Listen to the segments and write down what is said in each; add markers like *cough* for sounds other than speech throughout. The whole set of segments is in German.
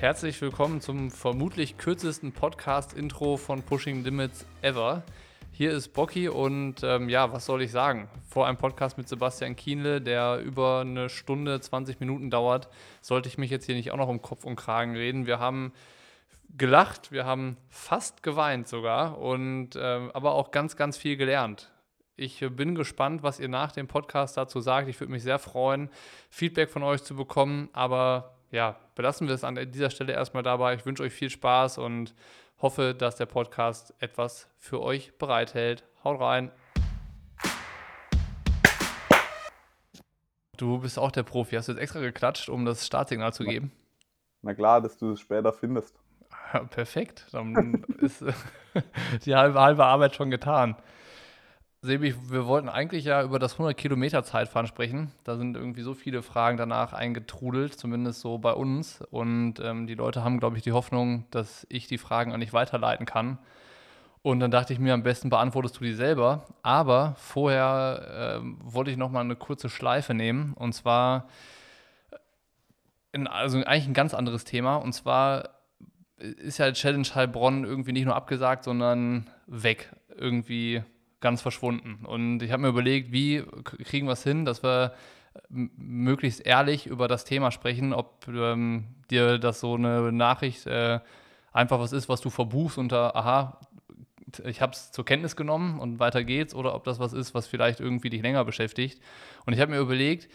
Herzlich willkommen zum vermutlich kürzesten Podcast-Intro von Pushing Limits ever. Hier ist Bocky und ähm, ja, was soll ich sagen? Vor einem Podcast mit Sebastian Kienle, der über eine Stunde, 20 Minuten dauert, sollte ich mich jetzt hier nicht auch noch um Kopf und Kragen reden. Wir haben gelacht, wir haben fast geweint sogar und äh, aber auch ganz, ganz viel gelernt. Ich bin gespannt, was ihr nach dem Podcast dazu sagt. Ich würde mich sehr freuen, Feedback von euch zu bekommen, aber ja, belassen wir es an dieser Stelle erstmal dabei. Ich wünsche euch viel Spaß und hoffe, dass der Podcast etwas für euch bereithält. Haut rein. Du bist auch der Profi. Hast du jetzt extra geklatscht, um das Startsignal zu geben? Na klar, dass du es später findest. Ja, perfekt. Dann *laughs* ist *laughs* die halbe, halbe Arbeit schon getan. Sebi, wir wollten eigentlich ja über das 100 Kilometer Zeitfahren sprechen. Da sind irgendwie so viele Fragen danach eingetrudelt, zumindest so bei uns. Und ähm, die Leute haben, glaube ich, die Hoffnung, dass ich die Fragen an dich weiterleiten kann. Und dann dachte ich mir, am besten beantwortest du die selber. Aber vorher äh, wollte ich noch mal eine kurze Schleife nehmen. Und zwar, in, also eigentlich ein ganz anderes Thema. Und zwar ist ja Challenge Heilbronn irgendwie nicht nur abgesagt, sondern weg. Irgendwie ganz verschwunden. Und ich habe mir überlegt, wie kriegen wir es hin, dass wir möglichst ehrlich über das Thema sprechen, ob ähm, dir das so eine Nachricht äh, einfach was ist, was du verbuchst unter, aha, ich habe es zur Kenntnis genommen und weiter geht's, oder ob das was ist, was vielleicht irgendwie dich länger beschäftigt. Und ich habe mir überlegt,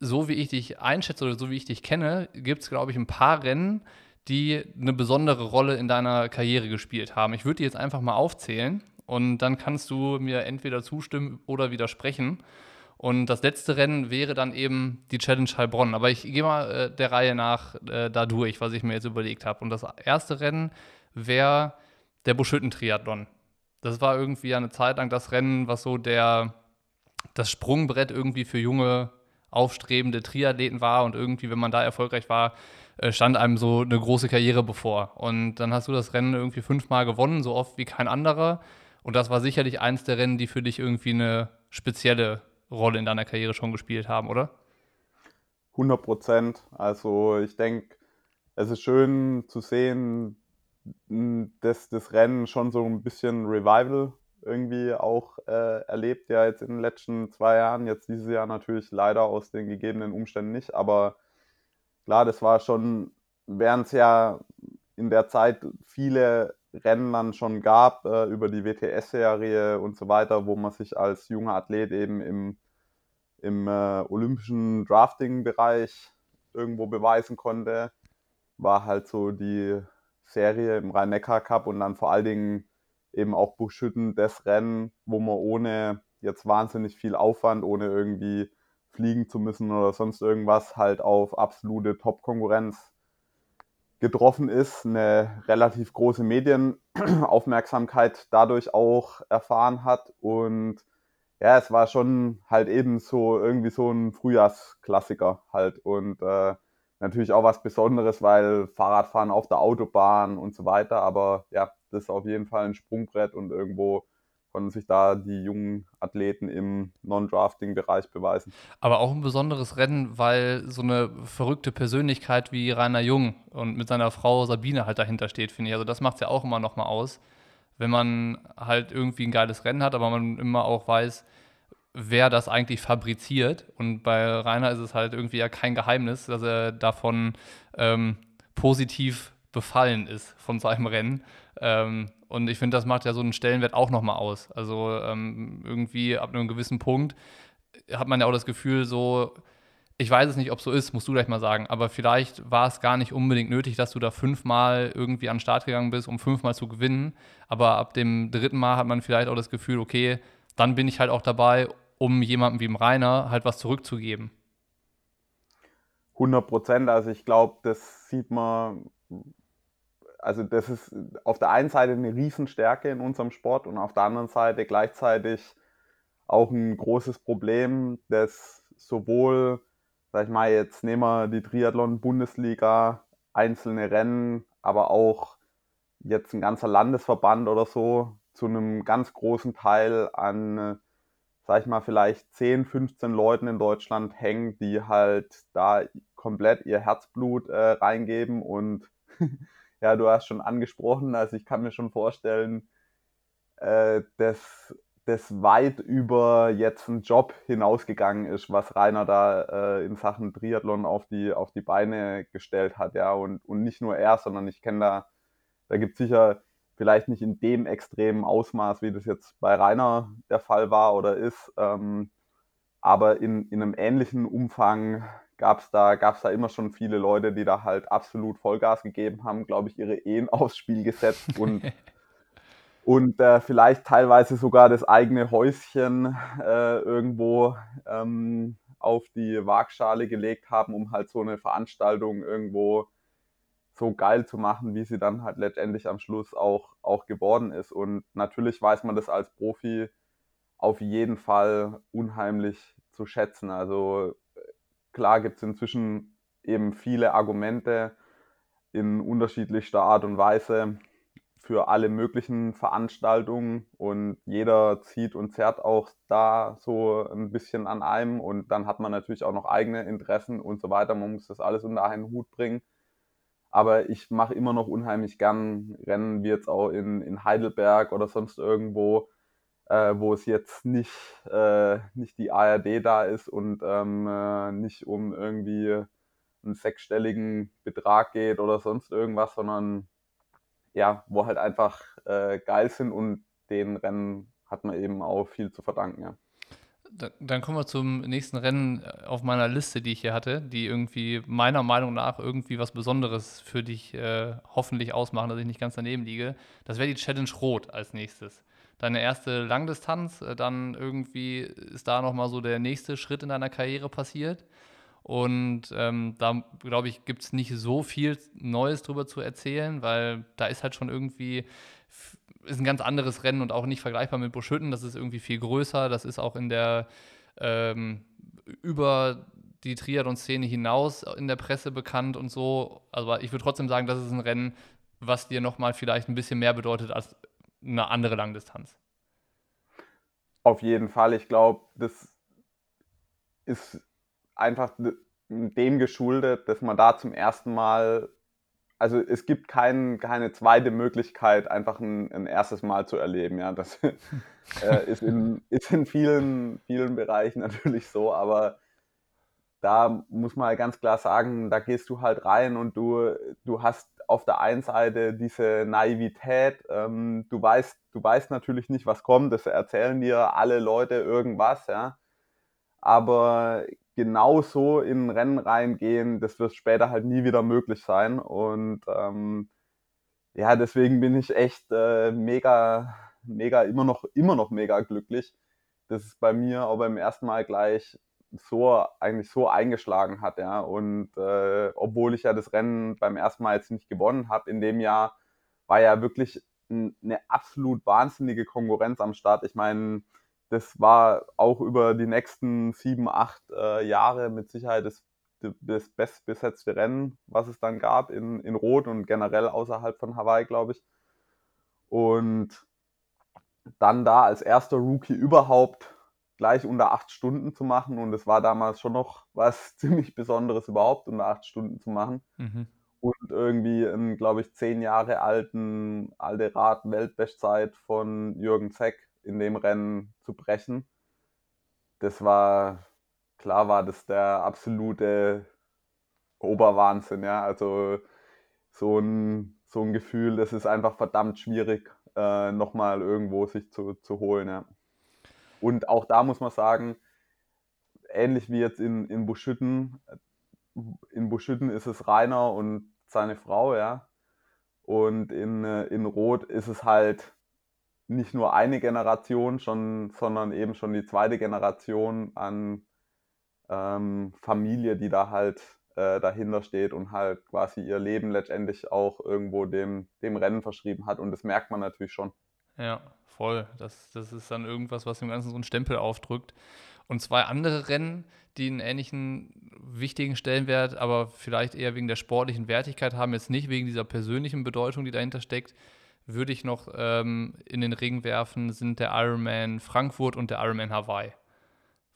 so wie ich dich einschätze oder so wie ich dich kenne, gibt es, glaube ich, ein paar Rennen, die eine besondere Rolle in deiner Karriere gespielt haben. Ich würde die jetzt einfach mal aufzählen und dann kannst du mir entweder zustimmen oder widersprechen. Und das letzte Rennen wäre dann eben die Challenge Heilbronn. Aber ich gehe mal äh, der Reihe nach äh, da durch, was ich mir jetzt überlegt habe. Und das erste Rennen wäre der Buschhütten-Triathlon. Das war irgendwie eine Zeit lang das Rennen, was so der, das Sprungbrett irgendwie für junge, aufstrebende Triathleten war. Und irgendwie, wenn man da erfolgreich war, äh, stand einem so eine große Karriere bevor. Und dann hast du das Rennen irgendwie fünfmal gewonnen, so oft wie kein anderer. Und das war sicherlich eins der Rennen, die für dich irgendwie eine spezielle Rolle in deiner Karriere schon gespielt haben, oder? 100 Prozent. Also ich denke, es ist schön zu sehen, dass das Rennen schon so ein bisschen Revival irgendwie auch äh, erlebt, ja jetzt in den letzten zwei Jahren, jetzt dieses Jahr natürlich leider aus den gegebenen Umständen nicht, aber klar, das war schon, während es ja in der Zeit viele Rennen dann schon gab äh, über die WTS-Serie und so weiter, wo man sich als junger Athlet eben im, im äh, olympischen Drafting-Bereich irgendwo beweisen konnte, war halt so die Serie im Rhein-Neckar-Cup und dann vor allen Dingen eben auch Buchschütten das Rennen, wo man ohne jetzt wahnsinnig viel Aufwand, ohne irgendwie fliegen zu müssen oder sonst irgendwas, halt auf absolute Top-Konkurrenz getroffen ist, eine relativ große Medienaufmerksamkeit dadurch auch erfahren hat. Und ja, es war schon halt eben so irgendwie so ein Frühjahrsklassiker halt. Und äh, natürlich auch was Besonderes, weil Fahrradfahren auf der Autobahn und so weiter. Aber ja, das ist auf jeden Fall ein Sprungbrett und irgendwo konnten sich da die jungen Athleten im Non-Drafting-Bereich beweisen. Aber auch ein besonderes Rennen, weil so eine verrückte Persönlichkeit wie Rainer Jung und mit seiner Frau Sabine halt dahinter steht, finde ich. Also das macht es ja auch immer noch mal aus, wenn man halt irgendwie ein geiles Rennen hat, aber man immer auch weiß, wer das eigentlich fabriziert. Und bei Rainer ist es halt irgendwie ja kein Geheimnis, dass er davon ähm, positiv befallen ist von seinem Rennen. Ähm, und ich finde, das macht ja so einen Stellenwert auch nochmal aus. Also ähm, irgendwie ab einem gewissen Punkt hat man ja auch das Gefühl, so, ich weiß es nicht, ob es so ist, musst du gleich mal sagen, aber vielleicht war es gar nicht unbedingt nötig, dass du da fünfmal irgendwie an den Start gegangen bist, um fünfmal zu gewinnen. Aber ab dem dritten Mal hat man vielleicht auch das Gefühl, okay, dann bin ich halt auch dabei, um jemandem wie dem Rainer halt was zurückzugeben. 100 Prozent. Also ich glaube, das sieht man also das ist auf der einen Seite eine Riesenstärke in unserem Sport und auf der anderen Seite gleichzeitig auch ein großes Problem, das sowohl, sag ich mal, jetzt nehmen wir die Triathlon-Bundesliga, einzelne Rennen, aber auch jetzt ein ganzer Landesverband oder so zu einem ganz großen Teil an, sag ich mal, vielleicht 10, 15 Leuten in Deutschland hängen, die halt da komplett ihr Herzblut äh, reingeben und *laughs* ja, du hast schon angesprochen, also ich kann mir schon vorstellen, äh, dass das weit über jetzt einen Job hinausgegangen ist, was Rainer da äh, in Sachen Triathlon auf die, auf die Beine gestellt hat, ja, und, und nicht nur er, sondern ich kenne da, da gibt es sicher vielleicht nicht in dem extremen Ausmaß, wie das jetzt bei Rainer der Fall war oder ist, ähm, aber in, in einem ähnlichen Umfang gab es da, gab's da immer schon viele Leute, die da halt absolut Vollgas gegeben haben, glaube ich, ihre Ehen *laughs* aufs Spiel gesetzt und *laughs* und äh, vielleicht teilweise sogar das eigene Häuschen äh, irgendwo ähm, auf die Waagschale gelegt haben, um halt so eine Veranstaltung irgendwo so geil zu machen, wie sie dann halt letztendlich am Schluss auch, auch geworden ist. Und natürlich weiß man das als Profi auf jeden Fall unheimlich zu schätzen. Also klar gibt es inzwischen eben viele Argumente in unterschiedlichster Art und Weise, für alle möglichen Veranstaltungen und jeder zieht und zerrt auch da so ein bisschen an einem und dann hat man natürlich auch noch eigene Interessen und so weiter. Man muss das alles unter einen Hut bringen. Aber ich mache immer noch unheimlich gern Rennen, wie jetzt auch in, in Heidelberg oder sonst irgendwo, äh, wo es jetzt nicht, äh, nicht die ARD da ist und ähm, äh, nicht um irgendwie einen sechsstelligen Betrag geht oder sonst irgendwas, sondern ja, wo halt einfach äh, geil sind und den Rennen hat man eben auch viel zu verdanken, ja. Dann kommen wir zum nächsten Rennen äh, auf meiner Liste, die ich hier hatte, die irgendwie meiner Meinung nach irgendwie was Besonderes für dich äh, hoffentlich ausmachen, dass ich nicht ganz daneben liege. Das wäre die Challenge Rot als nächstes. Deine erste Langdistanz, äh, dann irgendwie ist da nochmal so der nächste Schritt in deiner Karriere passiert. Und ähm, da, glaube ich, gibt es nicht so viel Neues drüber zu erzählen, weil da ist halt schon irgendwie, ist ein ganz anderes Rennen und auch nicht vergleichbar mit Buschütten. Das ist irgendwie viel größer. Das ist auch in der, ähm, über die Triathlon-Szene hinaus in der Presse bekannt und so. Aber ich würde trotzdem sagen, das ist ein Rennen, was dir nochmal vielleicht ein bisschen mehr bedeutet als eine andere Langdistanz. Auf jeden Fall. Ich glaube, das ist einfach dem geschuldet, dass man da zum ersten Mal, also es gibt kein, keine zweite Möglichkeit, einfach ein, ein erstes Mal zu erleben. Ja, das *laughs* äh, ist, in, ist in vielen, vielen Bereichen natürlich so, aber da muss man halt ganz klar sagen, da gehst du halt rein und du, du hast auf der einen Seite diese Naivität, ähm, du weißt, du weißt natürlich nicht, was kommt, das erzählen dir alle Leute irgendwas, ja. Aber genau so in ein Rennen reingehen, das wird später halt nie wieder möglich sein. Und ähm, ja, deswegen bin ich echt äh, mega, mega, immer noch, immer noch mega glücklich, dass es bei mir auch beim ersten Mal gleich so eigentlich so eingeschlagen hat, ja. Und äh, obwohl ich ja das Rennen beim ersten Mal jetzt nicht gewonnen habe, in dem Jahr war ja wirklich eine absolut wahnsinnige Konkurrenz am Start. Ich meine, das war auch über die nächsten sieben, acht äh, Jahre mit Sicherheit das, das bestbesetzte Rennen, was es dann gab in, in Rot und generell außerhalb von Hawaii, glaube ich. Und dann da als erster Rookie überhaupt gleich unter acht Stunden zu machen. Und es war damals schon noch *laughs* was ziemlich Besonderes überhaupt, unter acht Stunden zu machen. Mhm. Und irgendwie einen, glaube ich, zehn Jahre alten alte Rad-Weltbestzeit von Jürgen Zeck in dem Rennen zu brechen. Das war, klar war das der absolute Oberwahnsinn, ja. Also so ein, so ein Gefühl, das ist einfach verdammt schwierig, äh, nochmal irgendwo sich zu, zu holen, ja. Und auch da muss man sagen, ähnlich wie jetzt in, in Buschütten, in Buschütten ist es Rainer und seine Frau, ja. Und in, äh, in Rot ist es halt nicht nur eine Generation, schon, sondern eben schon die zweite Generation an ähm, Familie, die da halt äh, dahinter steht und halt quasi ihr Leben letztendlich auch irgendwo dem, dem Rennen verschrieben hat. Und das merkt man natürlich schon. Ja, voll. Das, das ist dann irgendwas, was dem Ganzen so einen Stempel aufdrückt. Und zwei andere Rennen, die einen ähnlichen wichtigen Stellenwert, aber vielleicht eher wegen der sportlichen Wertigkeit haben, jetzt nicht wegen dieser persönlichen Bedeutung, die dahinter steckt, würde ich noch ähm, in den Ring werfen, sind der Ironman Frankfurt und der Ironman Hawaii.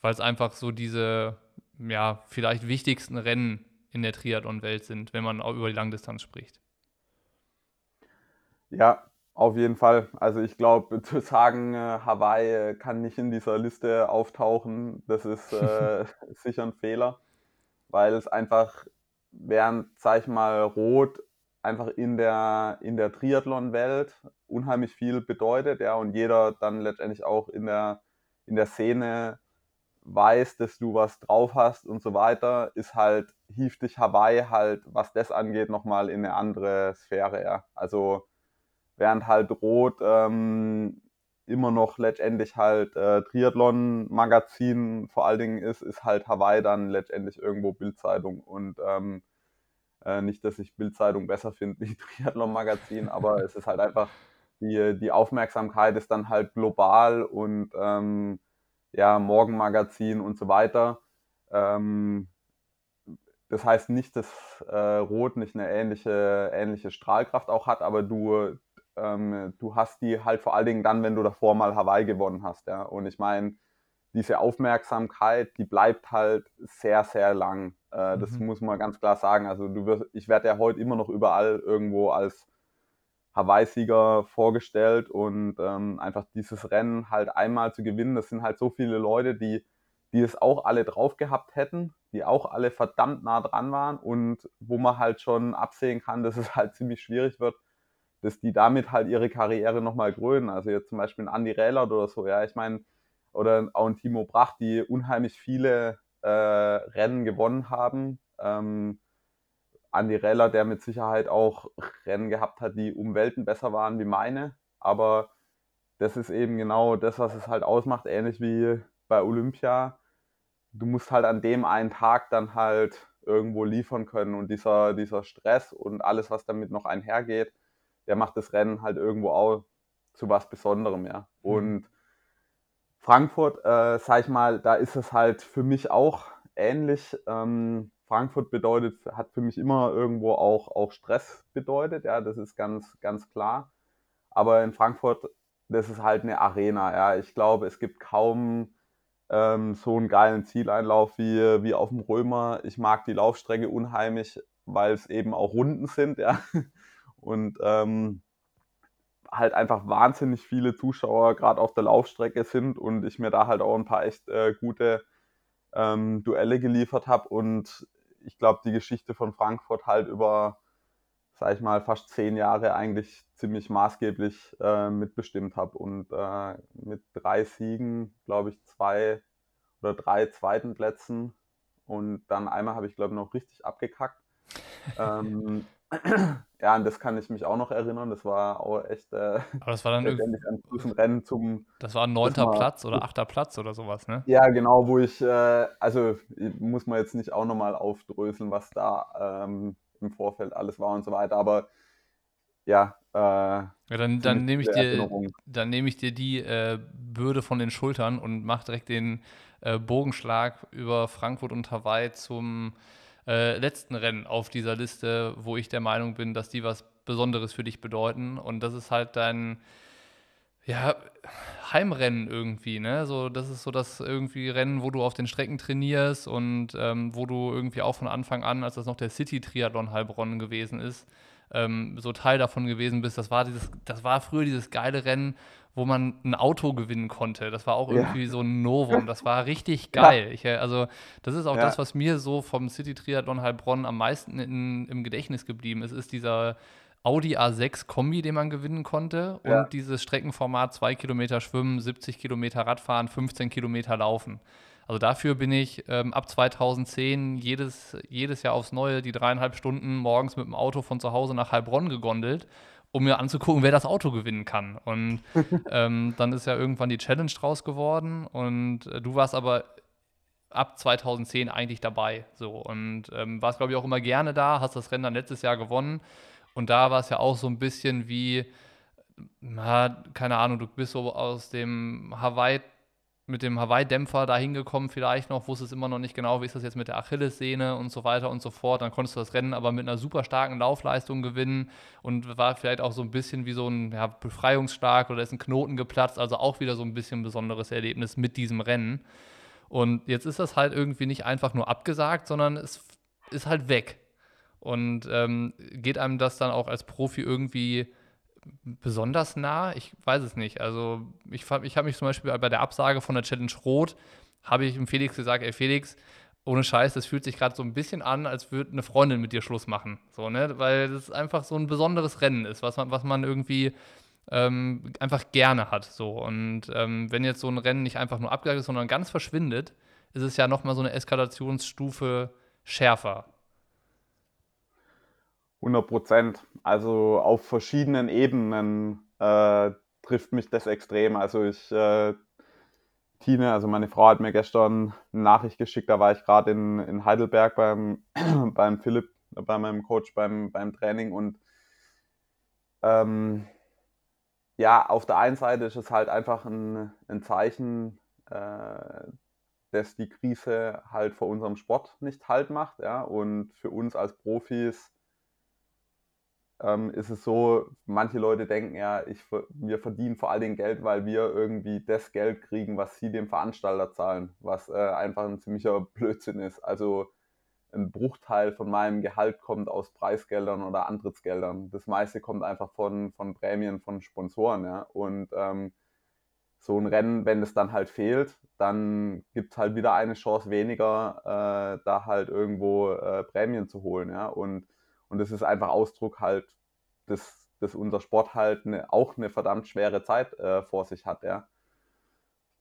Weil es einfach so diese, ja, vielleicht wichtigsten Rennen in der Triathlon-Welt sind, wenn man auch über die Langdistanz spricht. Ja, auf jeden Fall. Also ich glaube, *laughs* zu sagen, äh, Hawaii kann nicht in dieser Liste auftauchen, das ist äh, *laughs* *laughs* sicher ein Fehler, weil es einfach, während, sag ich mal, Rot einfach in der, in der Triathlon-Welt unheimlich viel bedeutet, ja, und jeder dann letztendlich auch in der, in der Szene weiß, dass du was drauf hast und so weiter, ist halt, hieft dich Hawaii halt, was das angeht, nochmal in eine andere Sphäre, ja. Also während halt Rot ähm, immer noch letztendlich halt äh, Triathlon-Magazin vor allen Dingen ist, ist halt Hawaii dann letztendlich irgendwo Bildzeitung und ähm, äh, nicht, dass ich Bildzeitung besser finde wie *laughs* Triathlon-Magazin, aber es ist halt einfach, die, die Aufmerksamkeit ist dann halt global und ähm, ja, Morgenmagazin und so weiter. Ähm, das heißt nicht, dass äh, Rot nicht eine ähnliche, ähnliche Strahlkraft auch hat, aber du, ähm, du hast die halt vor allen Dingen dann, wenn du davor mal Hawaii gewonnen hast. Ja? Und ich meine, diese Aufmerksamkeit, die bleibt halt sehr, sehr lang. Äh, mhm. Das muss man ganz klar sagen. Also du wirst, ich werde ja heute immer noch überall irgendwo als Hawaii-Sieger vorgestellt und ähm, einfach dieses Rennen halt einmal zu gewinnen, das sind halt so viele Leute, die, die es auch alle drauf gehabt hätten, die auch alle verdammt nah dran waren und wo man halt schon absehen kann, dass es halt ziemlich schwierig wird, dass die damit halt ihre Karriere nochmal krönen. Also jetzt zum Beispiel ein Andy Rählert oder so, ja, ich meine, oder auch ein Timo Brach, die unheimlich viele äh, Rennen gewonnen haben. Ähm, Andi Reller, der mit Sicherheit auch Rennen gehabt hat, die um Welten besser waren wie meine. Aber das ist eben genau das, was es halt ausmacht, ähnlich wie bei Olympia. Du musst halt an dem einen Tag dann halt irgendwo liefern können und dieser, dieser Stress und alles, was damit noch einhergeht, der macht das Rennen halt irgendwo auch zu was Besonderem, ja. Mhm. Und Frankfurt, äh, sag ich mal, da ist es halt für mich auch ähnlich. Ähm, Frankfurt bedeutet, hat für mich immer irgendwo auch, auch Stress bedeutet, ja, das ist ganz, ganz klar. Aber in Frankfurt, das ist halt eine Arena, ja. Ich glaube, es gibt kaum ähm, so einen geilen Zieleinlauf wie, wie auf dem Römer. Ich mag die Laufstrecke unheimlich, weil es eben auch Runden sind, ja. Und ähm, halt einfach wahnsinnig viele Zuschauer gerade auf der Laufstrecke sind und ich mir da halt auch ein paar echt äh, gute ähm, Duelle geliefert habe und ich glaube, die Geschichte von Frankfurt halt über, sag ich mal, fast zehn Jahre eigentlich ziemlich maßgeblich äh, mitbestimmt habe. Und äh, mit drei Siegen, glaube ich, zwei oder drei zweiten Plätzen und dann einmal habe ich, glaube ich, noch richtig abgekackt. *laughs* ähm, *clears throat* ja, an das kann ich mich auch noch erinnern. Das war auch echt äh, Aber das war dann irgendwie ein Rennen zum. Das war ein neunter Platz oder achter Platz oder sowas, ne? Ja, genau, wo ich, äh, also muss man jetzt nicht auch nochmal aufdröseln, was da ähm, im Vorfeld alles war und so weiter, aber ja. Äh, ja dann, dann nehme ich, dir, dann nehm ich dir die äh, Bürde von den Schultern und mach direkt den äh, Bogenschlag über Frankfurt und Hawaii zum äh, letzten Rennen auf dieser Liste, wo ich der Meinung bin, dass die was Besonderes für dich bedeuten. Und das ist halt dein ja, Heimrennen irgendwie, ne? So, das ist so das irgendwie Rennen, wo du auf den Strecken trainierst und ähm, wo du irgendwie auch von Anfang an, als das noch der City Triathlon Heilbronn gewesen ist, ähm, so Teil davon gewesen bist. Das war dieses, das war früher dieses geile Rennen, wo man ein Auto gewinnen konnte. Das war auch irgendwie ja. so ein Novum. Das war richtig geil. Ich, äh, also, das ist auch ja. das, was mir so vom City Triathlon Heilbronn am meisten in, im Gedächtnis geblieben ist, ist dieser Audi A6 Kombi, den man gewinnen konnte und dieses Streckenformat 2 Kilometer Schwimmen, 70 Kilometer Radfahren, 15 Kilometer Laufen. Also dafür bin ich ähm, ab 2010 jedes, jedes Jahr aufs Neue die dreieinhalb Stunden morgens mit dem Auto von zu Hause nach Heilbronn gegondelt um mir anzugucken, wer das Auto gewinnen kann. Und *laughs* ähm, dann ist ja irgendwann die Challenge draus geworden und äh, du warst aber ab 2010 eigentlich dabei. So und ähm, warst, glaube ich, auch immer gerne da, hast das Rennen dann letztes Jahr gewonnen. Und da war es ja auch so ein bisschen wie, na, keine Ahnung, du bist so aus dem Hawaii mit dem Hawaii-Dämpfer da hingekommen, vielleicht noch, wusstest immer noch nicht genau, wie ist das jetzt mit der Achillessehne und so weiter und so fort. Dann konntest du das Rennen aber mit einer super starken Laufleistung gewinnen und war vielleicht auch so ein bisschen wie so ein ja, Befreiungsschlag oder ist ein Knoten geplatzt. Also auch wieder so ein bisschen besonderes Erlebnis mit diesem Rennen. Und jetzt ist das halt irgendwie nicht einfach nur abgesagt, sondern es ist halt weg. Und ähm, geht einem das dann auch als Profi irgendwie besonders nah? Ich weiß es nicht. Also ich, ich habe mich zum Beispiel bei der Absage von der Challenge Rot, habe ich dem Felix gesagt, ey Felix, ohne Scheiß, das fühlt sich gerade so ein bisschen an, als würde eine Freundin mit dir Schluss machen. So, ne? Weil das einfach so ein besonderes Rennen ist, was man, was man irgendwie ähm, einfach gerne hat. So. Und ähm, wenn jetzt so ein Rennen nicht einfach nur abgesagt ist, sondern ganz verschwindet, ist es ja nochmal so eine Eskalationsstufe schärfer. 100 Prozent. Also auf verschiedenen Ebenen äh, trifft mich das extrem. Also ich, äh, Tine, also meine Frau hat mir gestern eine Nachricht geschickt, da war ich gerade in, in Heidelberg beim, *clears throat* beim Philipp, bei meinem Coach beim, beim Training und ähm, ja, auf der einen Seite ist es halt einfach ein, ein Zeichen, äh, dass die Krise halt vor unserem Sport nicht halt macht, ja, und für uns als Profis ähm, ist es so, manche Leute denken ja, ich, wir verdienen vor Dingen Geld, weil wir irgendwie das Geld kriegen, was sie dem Veranstalter zahlen, was äh, einfach ein ziemlicher Blödsinn ist. Also ein Bruchteil von meinem Gehalt kommt aus Preisgeldern oder Antrittsgeldern. Das meiste kommt einfach von, von Prämien von Sponsoren. Ja? Und ähm, so ein Rennen, wenn es dann halt fehlt, dann gibt es halt wieder eine Chance weniger, äh, da halt irgendwo äh, Prämien zu holen. Ja? Und und das ist einfach Ausdruck halt, dass, dass unser Sport halt eine, auch eine verdammt schwere Zeit äh, vor sich hat, ja.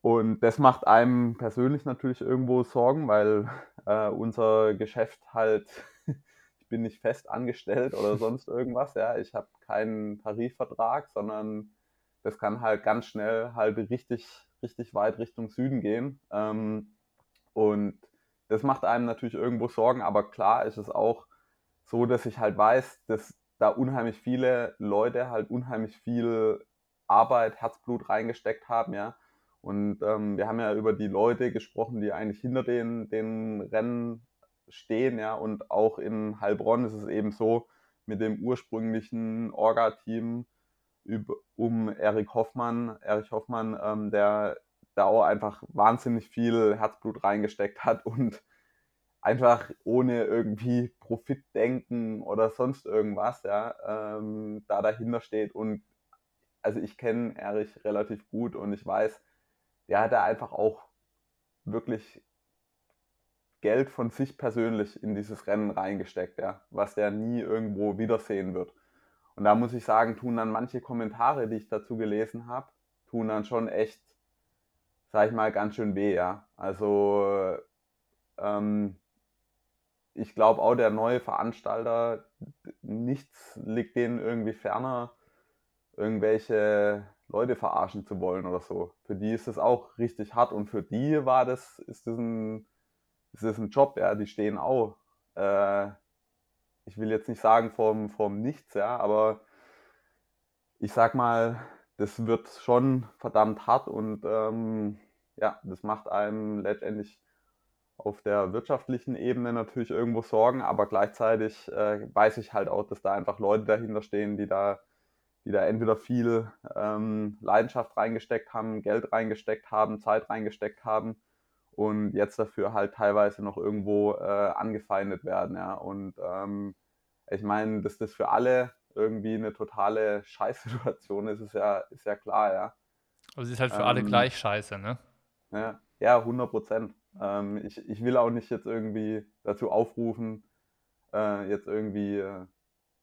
Und das macht einem persönlich natürlich irgendwo Sorgen, weil äh, unser Geschäft halt, *laughs* ich bin nicht fest angestellt oder *laughs* sonst irgendwas, ja. Ich habe keinen Tarifvertrag, sondern das kann halt ganz schnell halt richtig, richtig weit Richtung Süden gehen. Ähm, und das macht einem natürlich irgendwo Sorgen, aber klar ist es auch, so, dass ich halt weiß, dass da unheimlich viele Leute halt unheimlich viel Arbeit, Herzblut reingesteckt haben, ja. Und ähm, wir haben ja über die Leute gesprochen, die eigentlich hinter den, den Rennen stehen, ja. Und auch in Heilbronn ist es eben so, mit dem ursprünglichen Orga-Team um Erik Hoffmann, Erich Hoffmann, ähm, der da auch einfach wahnsinnig viel Herzblut reingesteckt hat und einfach ohne irgendwie Profitdenken oder sonst irgendwas, ja, ähm, da dahinter steht. Und also ich kenne Erich relativ gut und ich weiß, der hat da einfach auch wirklich Geld von sich persönlich in dieses Rennen reingesteckt, ja, was der nie irgendwo wiedersehen wird. Und da muss ich sagen, tun dann manche Kommentare, die ich dazu gelesen habe, tun dann schon echt, sag ich mal, ganz schön weh, ja. Also ähm, ich glaube auch der neue Veranstalter, nichts liegt denen irgendwie ferner, irgendwelche Leute verarschen zu wollen oder so. Für die ist es auch richtig hart und für die war das, ist das ein, ist das ein Job, ja, die stehen auch. Äh, ich will jetzt nicht sagen vom, vom Nichts, ja, aber ich sag mal, das wird schon verdammt hart und ähm, ja, das macht einem letztendlich auf der wirtschaftlichen Ebene natürlich irgendwo sorgen, aber gleichzeitig äh, weiß ich halt auch, dass da einfach Leute dahinter stehen, die da, die da entweder viel ähm, Leidenschaft reingesteckt haben, Geld reingesteckt haben, Zeit reingesteckt haben und jetzt dafür halt teilweise noch irgendwo äh, angefeindet werden. Ja. Und ähm, ich meine, dass das für alle irgendwie eine totale *laughs* Scheißsituation ist, ist ja, ist ja klar, ja. Aber sie ist halt für ähm, alle gleich scheiße, ne? Ja, ja 100 Prozent. Ähm, ich, ich will auch nicht jetzt irgendwie dazu aufrufen, äh, jetzt irgendwie äh,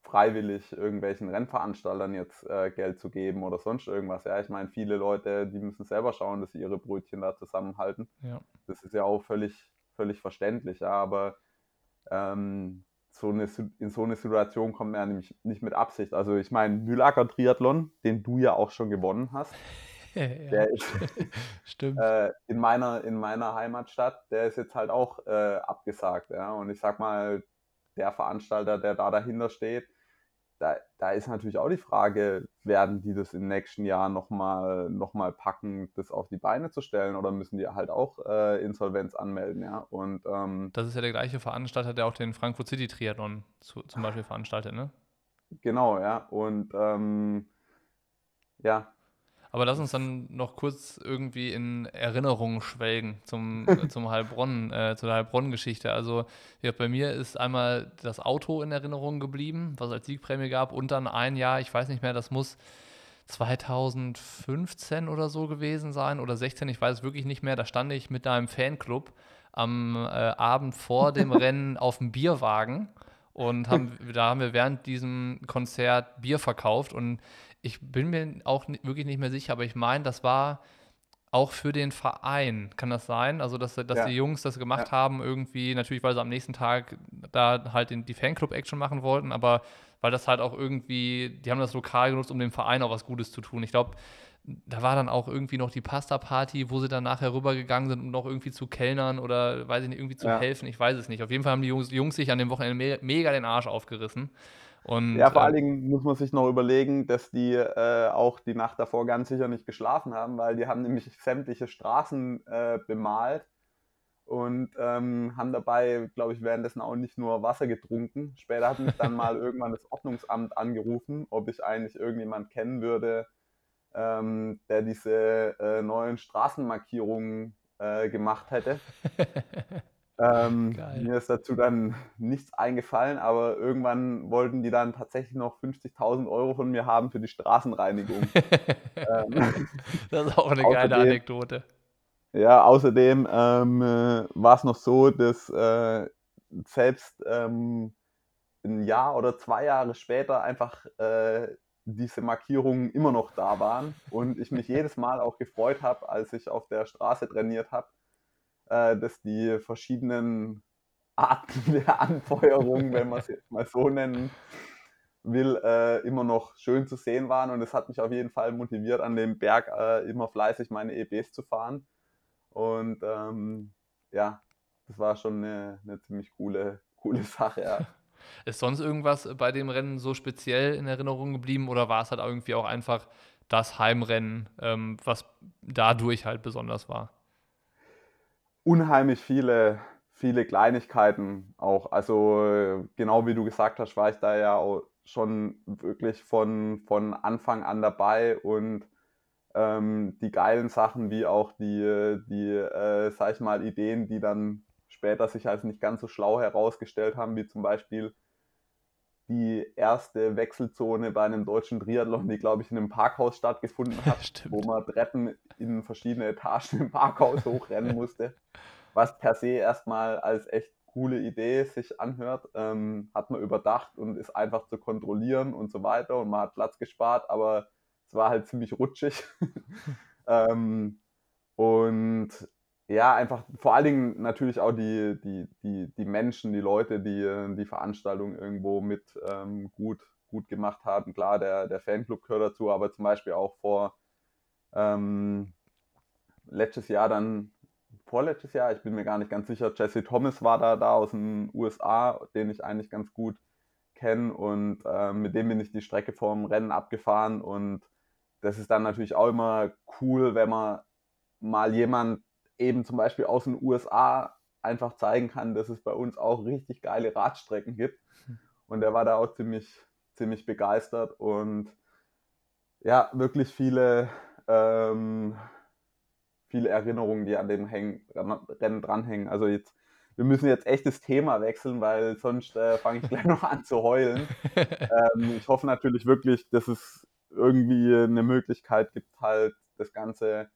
freiwillig irgendwelchen Rennveranstaltern jetzt äh, Geld zu geben oder sonst irgendwas. Ja, ich meine, viele Leute, die müssen selber schauen, dass sie ihre Brötchen da zusammenhalten. Ja. Das ist ja auch völlig, völlig verständlich, ja, aber ähm, so eine, in so eine Situation kommt man ja nämlich nicht mit Absicht. Also ich meine, Mühlacker Triathlon, den du ja auch schon gewonnen hast, Der ist *laughs* Stimmt. Äh, in, meiner, in meiner Heimatstadt, der ist jetzt halt auch äh, abgesagt. Ja? Und ich sag mal, der Veranstalter, der da dahinter steht, da, da ist natürlich auch die Frage, werden die das im nächsten Jahr nochmal noch mal packen, das auf die Beine zu stellen oder müssen die halt auch äh, Insolvenz anmelden, ja? Und, ähm, das ist ja der gleiche Veranstalter, der auch den Frankfurt City Triathlon zu, zum Beispiel veranstaltet, ne? Genau, ja. Und ähm, ja, Aber lass uns dann noch kurz irgendwie in Erinnerungen schwelgen zum, *laughs* zum Heilbronn, äh, zur Heilbronn-Geschichte. Also ja, bei mir ist einmal das Auto in Erinnerung geblieben, was es als Siegprämie gab, und dann ein Jahr, ich weiß nicht mehr, das muss 2015 oder so gewesen sein oder 16, ich weiß es wirklich nicht mehr. Da stand ich mit einem Fanclub am äh, Abend vor dem *laughs* Rennen auf dem Bierwagen und haben, da haben wir während diesem Konzert Bier verkauft und ich bin mir auch wirklich nicht mehr sicher, aber ich meine, das war auch für den Verein, kann das sein? Also, dass, dass ja. die Jungs das gemacht ja. haben, irgendwie, natürlich, weil sie am nächsten Tag da halt die Fanclub-Action machen wollten, aber weil das halt auch irgendwie, die haben das lokal genutzt, um dem Verein auch was Gutes zu tun. Ich glaube, da war dann auch irgendwie noch die Pasta-Party, wo sie dann nachher rübergegangen sind, um noch irgendwie zu kellnern oder weiß ich nicht, irgendwie zu ja. helfen. Ich weiß es nicht. Auf jeden Fall haben die Jungs, Jungs sich an dem Wochenende me mega den Arsch aufgerissen. Und, ja, vor äh, allen Dingen muss man sich noch überlegen, dass die äh, auch die Nacht davor ganz sicher nicht geschlafen haben, weil die haben nämlich sämtliche Straßen äh, bemalt und ähm, haben dabei, glaube ich, währenddessen auch nicht nur Wasser getrunken. Später hat mich dann *laughs* mal irgendwann das Ordnungsamt angerufen, ob ich eigentlich irgendjemand kennen würde, ähm, der diese äh, neuen Straßenmarkierungen äh, gemacht hätte. *laughs* ähm, mir ist dazu dann nichts eingefallen, aber irgendwann wollten die dann tatsächlich noch 50.000 Euro von mir haben für die Straßenreinigung. *laughs* ähm, *laughs* das ist auch eine geile Anekdote. Ja, außerdem ähm, äh, war es noch so, dass äh, selbst ähm, ein Jahr oder zwei Jahre später einfach äh, diese Markierungen immer noch da waren und ich mich jedes Mal auch gefreut habe, als ich auf der Straße trainiert habe, äh, dass die verschiedenen Arten *laughs* der Anfeuerung, wenn man es jetzt mal so nennen will, äh, immer noch schön zu sehen waren und es hat mich auf jeden Fall motiviert, an dem Berg äh, immer fleißig meine EBs zu fahren. Und ähm, ja, das war schon eine, eine ziemlich coole, coole Sache, ja. *laughs* Ist sonst irgendwas bei dem Rennen so speziell in Erinnerung geblieben oder war es halt irgendwie auch einfach das Heimrennen, ähm, was dadurch halt besonders war? Unheimlich viele, viele Kleinigkeiten auch. Also genau wie du gesagt hast, war ich da ja auch schon wirklich von, von Anfang an dabei und ähm, die geilen Sachen wie auch die, die äh, sag ich mal, Ideen, die dann später sich als nicht ganz so schlau herausgestellt haben, wie zum Beispiel die erste Wechselzone bei einem deutschen Triathlon, die, glaube ich, in einem Parkhaus stattgefunden hat, *laughs* wo man Treppen in verschiedene Etagen im Parkhaus hochrennen *laughs* musste, was per se erstmal als echt coole Idee sich anhört, ähm, hat man überdacht und ist einfach zu kontrollieren und so weiter und man hat Platz gespart, aber es war halt ziemlich rutschig. *laughs* ähm, und ja, einfach vor allen Dingen natürlich auch die, die, die, die Menschen, die Leute, die die Veranstaltung irgendwo mit ähm, gut, gut gemacht haben. Klar, der, der Fanclub gehört dazu, aber zum Beispiel auch vor ähm, letztes Jahr dann, vorletztes Jahr, ich bin mir gar nicht ganz sicher, Jesse Thomas war da, da aus den USA, den ich eigentlich ganz gut kenne und äh, mit dem bin ich die Strecke vorm Rennen abgefahren und das ist dann natürlich auch immer cool, wenn man mal jemand eben zum Beispiel aus den USA einfach zeigen kann, dass es bei uns auch richtig geile Radstrecken gibt. Und er war da auch ziemlich, ziemlich begeistert und ja, wirklich viele, ähm, viele Erinnerungen, die an dem Häng, Rennen dranhängen. Also jetzt, wir müssen jetzt echt das Thema wechseln, weil sonst äh, fange ich gleich *laughs* noch an zu heulen. *laughs* ähm, ich hoffe natürlich wirklich, dass es irgendwie eine Möglichkeit gibt, halt das Ganze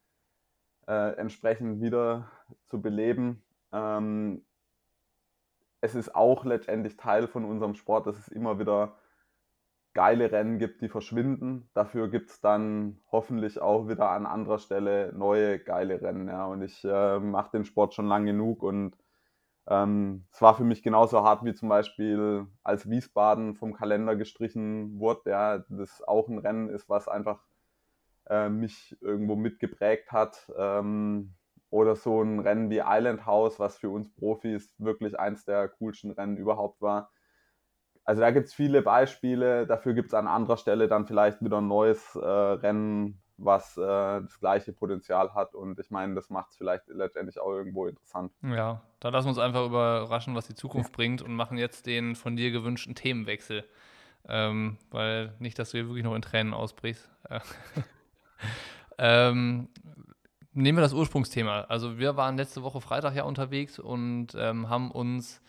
äh, entsprechend wieder zu beleben. Ähm, es ist auch letztendlich Teil von unserem Sport, dass es immer wieder geile Rennen gibt, die verschwinden. Dafür gibt es dann hoffentlich auch wieder an anderer Stelle neue geile Rennen. Ja. Und ich äh, mache den Sport schon lang genug und ähm, es war für mich genauso hart wie zum Beispiel, als Wiesbaden vom Kalender gestrichen wurde, ja, das auch ein Rennen ist, was einfach äh, mich irgendwo mitgeprägt hat. Ähm, oder so ein Rennen wie Island House, was für uns Profis wirklich eins der coolsten Rennen überhaupt war. Also da gibt es viele Beispiele, dafür gibt es an anderer Stelle dann vielleicht wieder ein neues äh, Rennen, was äh, das gleiche Potenzial hat. Und ich meine, das macht es vielleicht letztendlich auch irgendwo interessant. Ja, da lassen wir uns einfach überraschen, was die Zukunft bringt und machen jetzt den von dir gewünschten Themenwechsel. Ähm, weil nicht, dass du hier wirklich noch in Tränen ausbrichst. *laughs* ähm, nehmen wir das Ursprungsthema. Also wir waren letzte Woche Freitag ja unterwegs und ähm, haben uns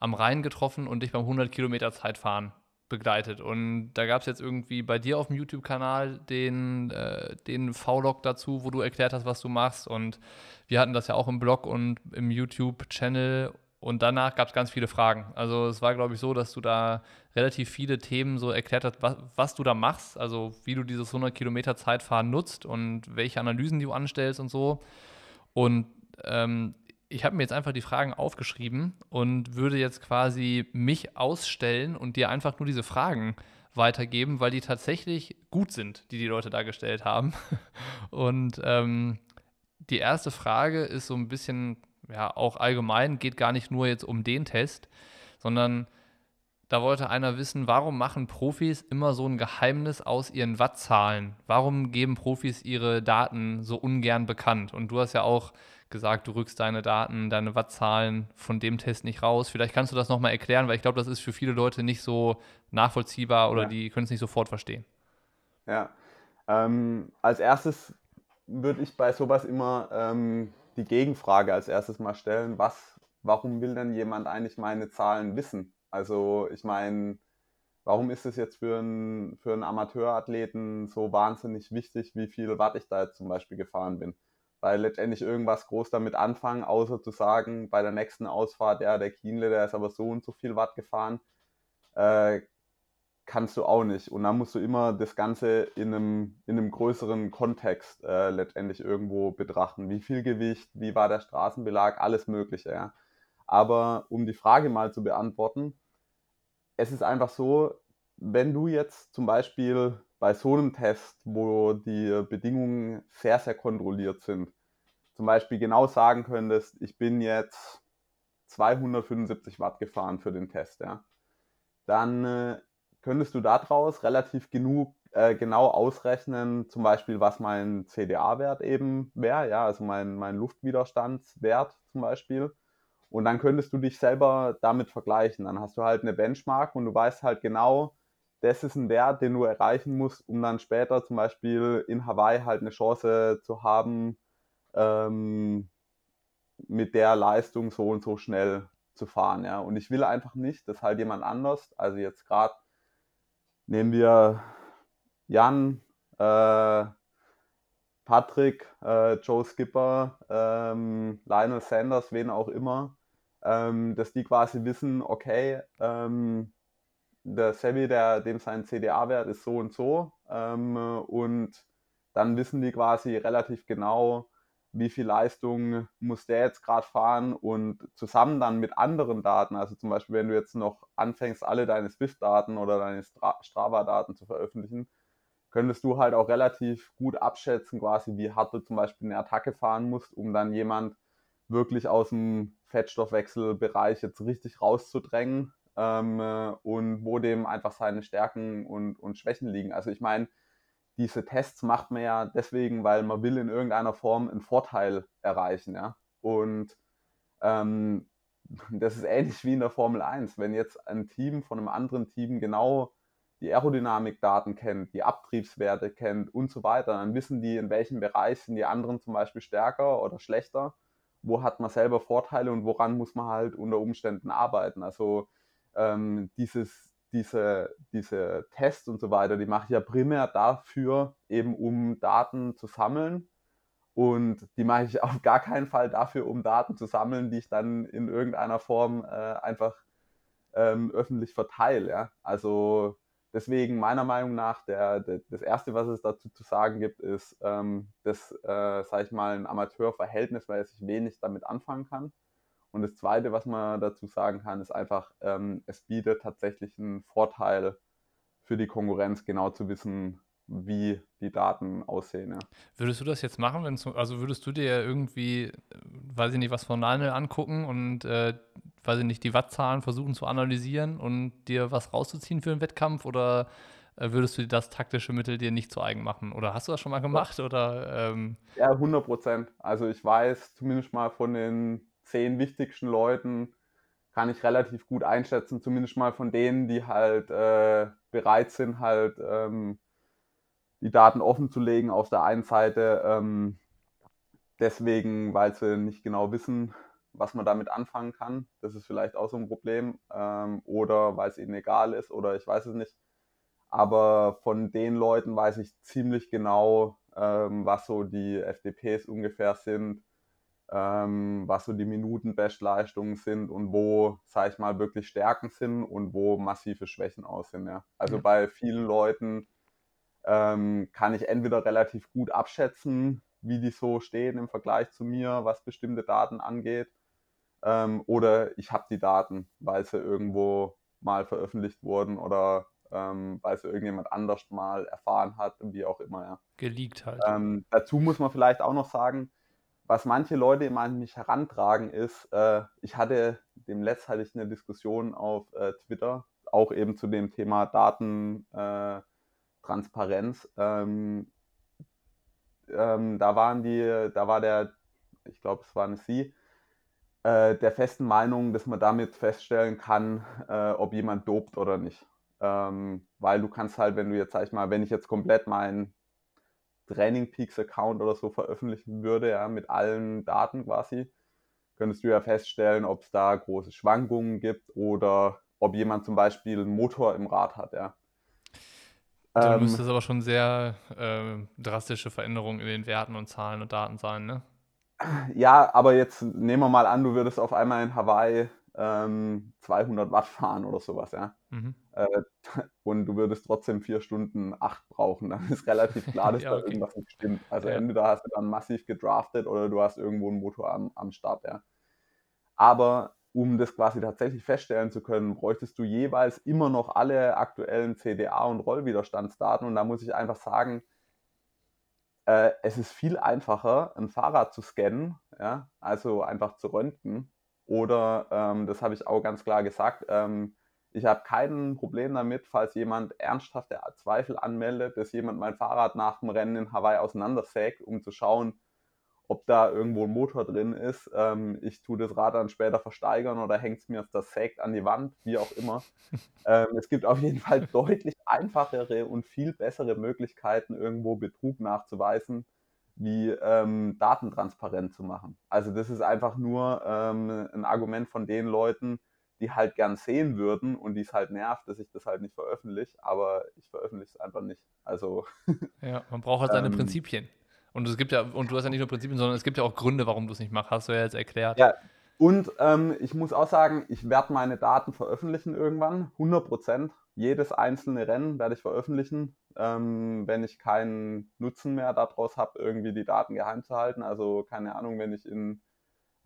am Rhein getroffen und dich beim 100 Kilometer Zeitfahren begleitet. Und da gab es jetzt irgendwie bei dir auf dem YouTube-Kanal den, äh, den V-Log dazu, wo du erklärt hast, was du machst. Und wir hatten das ja auch im Blog und im YouTube-Channel. Und danach gab es ganz viele Fragen. Also es war, glaube ich, so, dass du da relativ viele Themen so erklärt hast, was, was du da machst, also wie du dieses 100 Kilometer Zeitfahren nutzt und welche Analysen du anstellst und so. Und ähm, ich habe mir jetzt einfach die Fragen aufgeschrieben und würde jetzt quasi mich ausstellen und dir einfach nur diese Fragen weitergeben, weil die tatsächlich gut sind, die die Leute da gestellt haben. *laughs* Und ähm, die erste Frage ist so ein bisschen, ja, auch allgemein, geht gar nicht nur jetzt um den Test, sondern da wollte einer wissen, warum machen Profis immer so ein Geheimnis aus ihren Wattzahlen? Warum geben Profis ihre Daten so ungern bekannt? Und du hast ja auch gesagt, du rückst deine Daten, deine Wattzahlen von dem Test nicht raus. Vielleicht kannst du das nochmal erklären, weil ich glaube, das ist für viele Leute nicht so nachvollziehbar oder ja. die können es nicht sofort verstehen. Ja, ähm, als erstes würde ich bei sowas immer ähm, die Gegenfrage als erstes mal stellen, was, warum will denn jemand eigentlich meine Zahlen wissen? Also ich meine, warum ist es jetzt für einen, für Amateurathleten so wahnsinnig wichtig, wie viel Watt ich da jetzt zum Beispiel gefahren bin? Weil letztendlich irgendwas groß damit anfangen, außer zu sagen, bei der nächsten Ausfahrt, ja, der Kienle, der ist aber so und so viel Watt gefahren, äh, kannst du auch nicht. Und dann musst du immer das Ganze in einem, in einem größeren Kontext äh, letztendlich irgendwo betrachten. Wie viel Gewicht, wie war der Straßenbelag, alles Mögliche. Ja. Aber um die Frage mal zu beantworten, es ist einfach so, wenn du jetzt zum Beispiel bei so einem Test, wo die Bedingungen sehr, sehr kontrolliert sind, zum Beispiel genau sagen könntest, ich bin jetzt 275 Watt gefahren für den Test, ja, dann äh, könntest du daraus relativ genug, äh, genau ausrechnen, zum Beispiel, was mein CDA-Wert eben wäre, ja, also mein, mein Luftwiderstandswert zum Beispiel. Und dann könntest du dich selber damit vergleichen. Dann hast du halt eine Benchmark und du weißt halt genau, das ist ein Wert, den du erreichen musst, um dann später zum Beispiel in Hawaii halt eine Chance zu haben, ähm, mit der Leistung so und so schnell zu fahren. Ja. Und ich will einfach nicht, dass halt jemand anders, also jetzt gerade nehmen wir Jan, äh, Patrick, äh, Joe Skipper, ähm, Lionel Sanders, wen auch immer, ähm, dass die quasi wissen, okay, ähm, der Sevi, der, dem sein CDA-Wert ist so und so ähm, und dann wissen die quasi relativ genau, wie viel Leistung muss der jetzt gerade fahren und zusammen dann mit anderen Daten, also zum Beispiel, wenn du jetzt noch anfängst, alle deine Swift-Daten oder deine Strava-Daten zu veröffentlichen, könntest du halt auch relativ gut abschätzen, quasi, wie hart du zum Beispiel eine Attacke fahren musst, um dann jemand wirklich aus dem Fettstoffwechselbereich jetzt richtig rauszudrängen ähm, äh, und wo dem einfach seine Stärken und, und Schwächen liegen. Also ich meine, diese Tests macht man ja deswegen, weil man will in irgendeiner Form einen Vorteil erreichen, ja. Und ähm, *laughs* das ist ähnlich wie in der Formel 1. Wenn jetzt ein Team von einem anderen Team genau die Aerodynamikdaten kennt, die Abtriebswerte kennt und so weiter, dann wissen die, in welchem Bereich sind die anderen zum Beispiel stärker oder schlechter wo hat man selber Vorteile und woran muss man halt unter Umständen arbeiten. Also ähm, dieses, diese, diese Tests und so weiter, die mache ich ja primär dafür, eben um Daten zu sammeln. Und die mache ich *laughs* auf gar keinen Fall dafür, um Daten zu sammeln, die ich dann in irgendeiner Form äh, einfach ähm, öffentlich verteile. Ja? Also Deswegen meiner Meinung nach, der, der, das Erste, was es dazu zu sagen gibt, ist, ähm, dass, äh, sage ich mal, ein Amateur verhältnismäßig wenig damit anfangen kann. Und das Zweite, was man dazu sagen kann, ist einfach, ähm, es bietet tatsächlich einen Vorteil für die Konkurrenz, genau zu wissen, wie die Daten aussehen. Ja. Würdest du das jetzt machen, wenn also würdest du dir irgendwie, äh, weiß ich nicht, was von Nine angucken und äh, weiß ich nicht, die Wattzahlen versuchen zu analysieren und dir was rauszuziehen für einen Wettkampf oder äh, würdest du das taktische Mittel dir nicht zu eigen machen? Oder hast du das schon mal gemacht? Oder, ähm ja, 100 Prozent. Also ich weiß zumindest mal von den zehn wichtigsten Leuten, kann ich relativ gut einschätzen, zumindest mal von denen, die halt äh, bereit sind, halt ähm, die Daten offen zu legen auf der einen Seite ähm, deswegen, weil sie nicht genau wissen, was man damit anfangen kann. Das ist vielleicht auch so ein Problem. Ähm, oder weil es ihnen egal ist oder ich weiß es nicht. Aber von den Leuten weiß ich ziemlich genau, ähm, was so die FDPs ungefähr sind, ähm, was so die Minuten-Bestleistungen sind und wo, sag ich mal, wirklich Stärken sind und wo massive Schwächen aus sind. Ja. Also ja. bei vielen Leuten ähm, kann ich entweder relativ gut abschätzen, wie die so stehen im Vergleich zu mir, was bestimmte Daten angeht, ähm, oder ich habe die Daten, weil sie irgendwo mal veröffentlicht wurden oder ähm, weil sie irgendjemand anders mal erfahren hat, wie auch immer. Ja. Geleakt halt. Ähm, dazu muss man vielleicht auch noch sagen, was manche Leute immer an mich herantragen, ist, äh, ich hatte, dem Letzt hatte ich eine Diskussion auf äh, Twitter, auch eben zu dem Thema Datentransparenz. Äh, ähm, ähm, da waren die, da war der, ich glaube, es war eine Sie, äh, der festen Meinung, dass man damit feststellen kann, äh, ob jemand dopt oder nicht. Ähm, weil du kannst halt, wenn du jetzt, sag ich mal, wenn ich jetzt komplett meinen Training Peaks Account oder so veröffentlichen würde, ja, mit allen Daten quasi, könntest du ja feststellen, ob es da große Schwankungen gibt oder ob jemand zum Beispiel einen Motor im Rad hat, ja. Dann ähm, müsste es aber schon sehr äh, drastische Veränderungen in den Werten und Zahlen und Daten sein, ne? Ja, aber jetzt nehmen wir mal an, du würdest auf einmal in Hawaii ähm, 200 Watt fahren oder sowas, ja. Mhm. Äh, *laughs* und du würdest trotzdem vier Stunden acht brauchen. Dann ist relativ klar, *laughs* dass ja, okay. da irgendwas nicht stimmt. Also ja. entweder hast du dann massiv gedraftet oder du hast irgendwo einen Motor am, am Start, ja. Aber um das quasi tatsächlich feststellen zu können, bräuchtest du jeweils immer noch alle aktuellen CDA und Rollwiderstandsdaten. Und da muss ich einfach sagen, äh, es ist viel einfacher, ein Fahrrad zu scannen, ja, also einfach zu röntgen. Oder, ähm, das habe ich auch ganz klar gesagt, ähm, ich habe kein Problem damit, falls jemand ernsthafte Zweifel anmeldet, dass jemand mein Fahrrad nach dem Rennen in Hawaii auseinandersägt, um zu schauen, ob da irgendwo ein Motor drin ist. Ähm, ich tue das Rad dann später versteigern oder hängt es mir auf das Sägt an die Wand, wie auch immer. *laughs* ähm, es gibt auf jeden Fall deutlich einfachere und viel bessere Möglichkeiten, irgendwo Betrug nachzuweisen, wie ähm, datentransparent zu machen. Also das ist einfach nur ähm, ein Argument von den Leuten, die halt gern sehen würden und die es halt nervt, dass ich das halt nicht veröffentliche, aber ich veröffentliche es einfach nicht. Also *laughs* ja, man braucht halt seine ähm, Prinzipien. Und es gibt ja, und du hast ja nicht nur Prinzipien, sondern es gibt ja auch Gründe, warum du es nicht machst, hast du ja jetzt erklärt. Ja, und ähm, ich muss auch sagen, ich werde meine Daten veröffentlichen irgendwann, 100 Prozent. Jedes einzelne Rennen werde ich veröffentlichen, ähm, wenn ich keinen Nutzen mehr daraus habe, irgendwie die Daten geheim zu halten. Also keine Ahnung, wenn ich in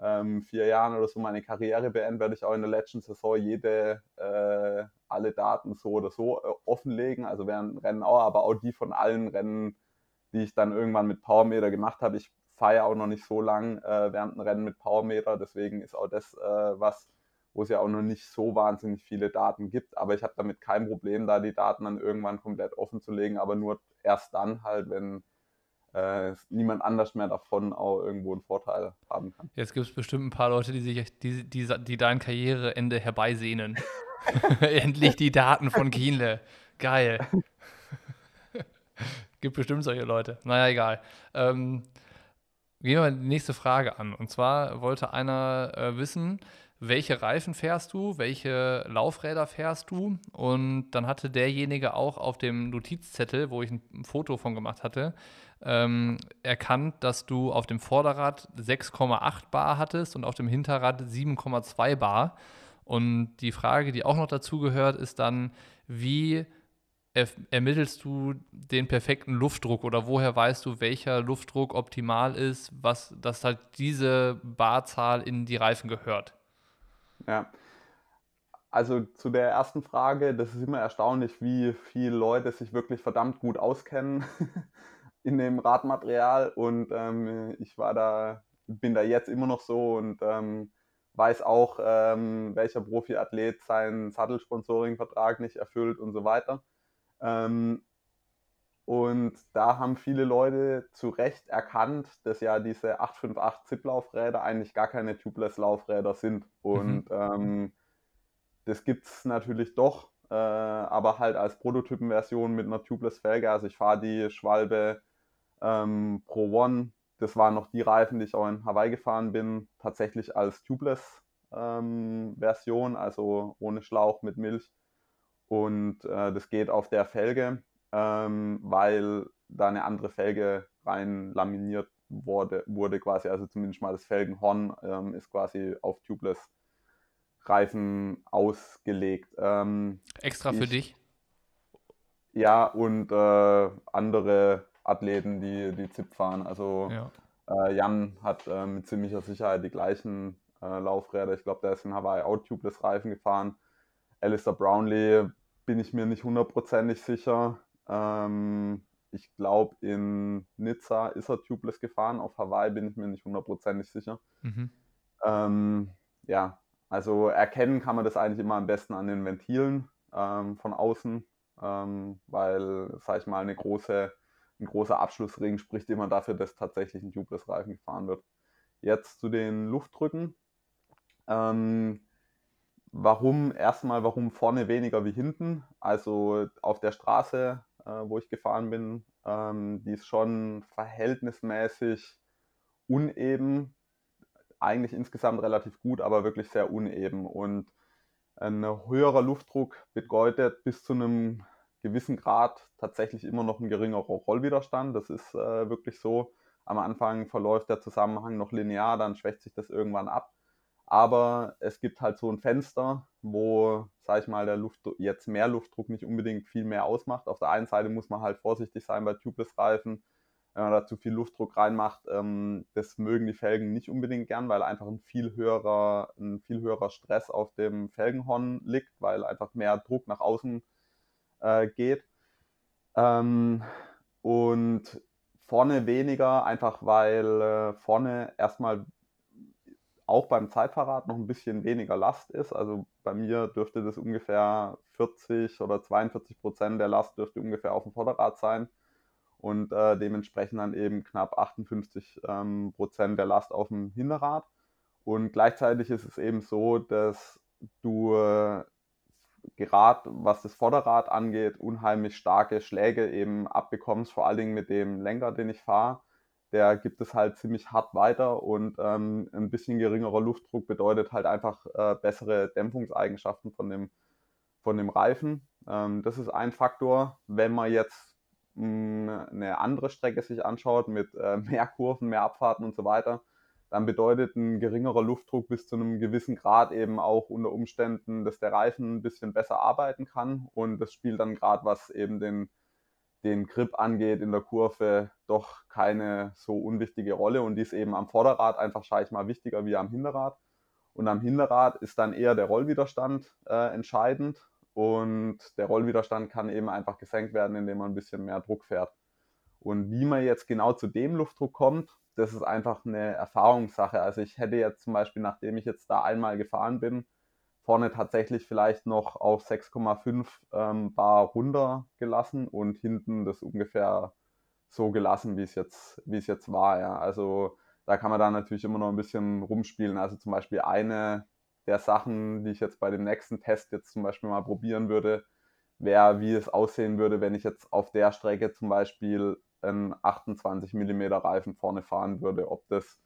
ähm, vier Jahren oder so meine Karriere beende, werde ich auch in der letzten Saison jede, äh, alle Daten so oder so äh, offenlegen. Also während Rennen auch, aber auch die von allen Rennen die ich dann irgendwann mit Powermeter gemacht habe. Ich fahre ja auch noch nicht so lang äh, während einem Rennen mit Powermeter, deswegen ist auch das äh, was, wo es ja auch noch nicht so wahnsinnig viele Daten gibt. Aber ich habe damit kein Problem, da die Daten dann irgendwann komplett offen zu legen, aber nur erst dann halt, wenn äh, niemand anders mehr davon auch irgendwo einen Vorteil haben kann. Jetzt gibt es bestimmt ein paar Leute, die sich die, die, die dein Karriereende herbeisehnen. *laughs* *laughs* Endlich die Daten von Kienle. Geil. *laughs* Gibt bestimmt solche Leute. Naja, egal. Ähm, gehen wir die nächste Frage an. Und zwar wollte einer äh, wissen, welche Reifen fährst du, welche Laufräder fährst du? Und dann hatte derjenige auch auf dem Notizzettel, wo ich ein Foto von gemacht hatte, ähm, erkannt, dass du auf dem Vorderrad 6,8 Bar hattest und auf dem Hinterrad 7,2 Bar. Und die Frage, die auch noch dazu gehört, ist dann, wie ermittelst du den perfekten Luftdruck oder woher weißt du, welcher Luftdruck optimal ist, was, dass halt diese Barzahl in die Reifen gehört? Ja. Also zu der ersten Frage, das ist immer erstaunlich, wie viele Leute sich wirklich verdammt gut auskennen *laughs* in dem Radmaterial und ähm, ich war da, bin da jetzt immer noch so und ähm, weiß auch, ähm, welcher Profiathlet seinen Sattelsponsoring-Vertrag nicht erfüllt und so weiter. Ähm, und da haben viele Leute zu Recht erkannt, dass ja diese 858 Zip-Laufräder eigentlich gar keine Tubeless-Laufräder sind. Und mhm. ähm, das gibt es natürlich doch. äh, aber halt als Prototypenversion mit einer Tubeless-Felge. Also ich fahre die Schwalbe ähm, Pro One. Das waren noch die Reifen, die ich auch in Hawaii gefahren bin, tatsächlich als Tubeless-Version, ähm, also ohne Schlauch mit Milch. Und äh, das geht auf der Felge, ähm, weil da eine andere Felge rein laminiert wurde, wurde quasi, also zumindest mal das Felgenhorn ähm, ist quasi auf Tubeless Reifen ausgelegt. Ähm, Extra für ich, dich? Ja, und äh, andere Athleten, die, die ZIP fahren. Also ja. äh, Jan hat äh, mit ziemlicher Sicherheit die gleichen äh, Laufräder. Ich glaube, der ist in Hawaii auch Tubeless Reifen gefahren. Alistair Brownlee bin ich mir nicht hundertprozentig sicher. Ähm, ich glaube, in Nizza ist er tubeless gefahren. Auf Hawaii bin ich mir nicht hundertprozentig sicher. Mhm. Ähm, ja, also erkennen kann man das eigentlich immer am besten an den Ventilen ähm, von außen, ähm, weil, sag ich mal, eine große, ein großer Abschlussring spricht immer dafür, dass tatsächlich ein Tubeless-Reifen gefahren wird. Jetzt zu den Luftdrücken. Ähm, warum erstmal, warum vorne weniger wie hinten? Also auf der Straße, äh, wo ich gefahren bin, ähm, die ist schon verhältnismäßig uneben eigentlich insgesamt relativ gut, aber wirklich sehr uneben. Und ein höherer Luftdruck bedeutet bis zu einem gewissen Grad tatsächlich immer noch ein geringerer Rollwiderstand. Das ist äh, wirklich so. Am Anfang verläuft der Zusammenhang noch linear, dann schwächt sich das irgendwann ab. Aber es gibt halt so ein Fenster, wo, sag ich mal, der Luft, jetzt mehr Luftdruck nicht unbedingt viel mehr ausmacht. Auf der einen Seite muss man halt vorsichtig sein bei Tubeless-Reifen wenn man da zu viel Luftdruck reinmacht, ähm, das mögen die Felgen nicht unbedingt gern, weil einfach ein viel höherer, ein viel höherer Stress auf dem Felgenhorn liegt, weil einfach mehr Druck nach außen äh, geht. Ähm, und vorne weniger, einfach weil äh, vorne erstmal auch beim Zeitverrat noch ein bisschen weniger Last ist. Also bei mir dürfte das ungefähr 40 oder 42 Prozent der Last dürfte ungefähr auf dem Vorderrad sein und äh, dementsprechend dann eben knapp 58 ähm, Prozent der Last auf dem Hinterrad. Und gleichzeitig ist es eben so, dass du äh, gerade was das Vorderrad angeht, unheimlich starke Schläge eben abbekommst, vor allen Dingen mit dem Lenker, den ich fahre. Der gibt es halt ziemlich hart weiter und ähm, ein bisschen geringerer Luftdruck bedeutet halt einfach äh, bessere Dämpfungseigenschaften von dem, von dem Reifen. Ähm, das ist ein Faktor. Wenn man jetzt eine andere Strecke sich anschaut mit äh, mehr Kurven, mehr Abfahrten und so weiter, dann bedeutet ein geringerer Luftdruck bis zu einem gewissen Grad eben auch unter Umständen, dass der Reifen ein bisschen besser arbeiten kann und das spielt dann gerade, was eben den, den Grip angeht in der Kurve, doch keine so unwichtige Rolle und die ist eben am Vorderrad einfach, sage ich mal, wichtiger wie am Hinterrad. Und am Hinterrad ist dann eher der Rollwiderstand äh, entscheidend und der Rollwiderstand kann eben einfach gesenkt werden, indem man ein bisschen mehr Druck fährt. Und wie man jetzt genau zu dem Luftdruck kommt, das ist einfach eine Erfahrungssache. Also ich hätte jetzt zum Beispiel, nachdem ich jetzt da einmal gefahren bin, vorne tatsächlich vielleicht noch auf 6,5 ähm, Bar runtergelassen und hinten das ungefähr so gelassen, wie es jetzt, wie es jetzt war. Ja. Also da kann man dann natürlich immer noch ein bisschen rumspielen. Also zum Beispiel eine der Sachen, die ich jetzt bei dem nächsten Test jetzt zum Beispiel mal probieren würde, wäre, wie es aussehen würde, wenn ich jetzt auf der Strecke zum Beispiel einen 28 mm Reifen vorne fahren würde, ob das,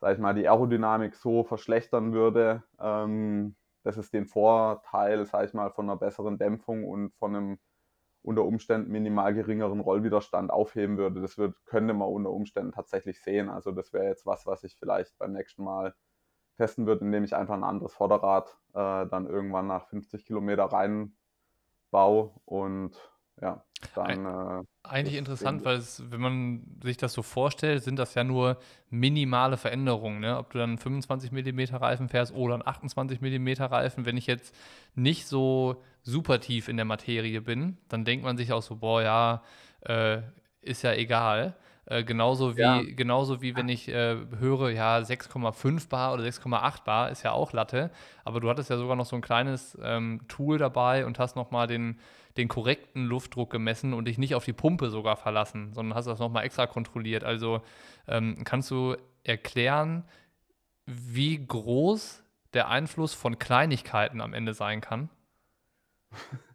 sag ich mal, die Aerodynamik so verschlechtern würde, ähm, dass es den Vorteil, sag ich mal, von einer besseren Dämpfung und von einem unter Umständen minimal geringeren Rollwiderstand aufheben würde. Das wird, könnte man unter Umständen tatsächlich sehen. Also das wäre jetzt was, was ich vielleicht beim nächsten Mal testen würde, indem ich einfach ein anderes Vorderrad äh, dann irgendwann nach 50 Kilometer reinbaue und ja, dann. Äh, Eigentlich interessant, weil es, wenn man sich das so vorstellt, sind das ja nur minimale Veränderungen. Ne? Ob du dann 25 mm Reifen fährst oder einen 28 mm Reifen. Wenn ich jetzt nicht so super tief in der Materie bin, dann denkt man sich auch so, boah, ja, äh, ist ja egal. Äh, genauso, wie, ja. genauso wie wenn ich äh, höre, ja, 6,5 Bar oder 6,8 Bar ist ja auch Latte. Aber du hattest ja sogar noch so ein kleines ähm, Tool dabei und hast nochmal den, den korrekten Luftdruck gemessen und dich nicht auf die Pumpe sogar verlassen, sondern hast das nochmal extra kontrolliert. Also ähm, kannst du erklären, wie groß der Einfluss von Kleinigkeiten am Ende sein kann? *laughs*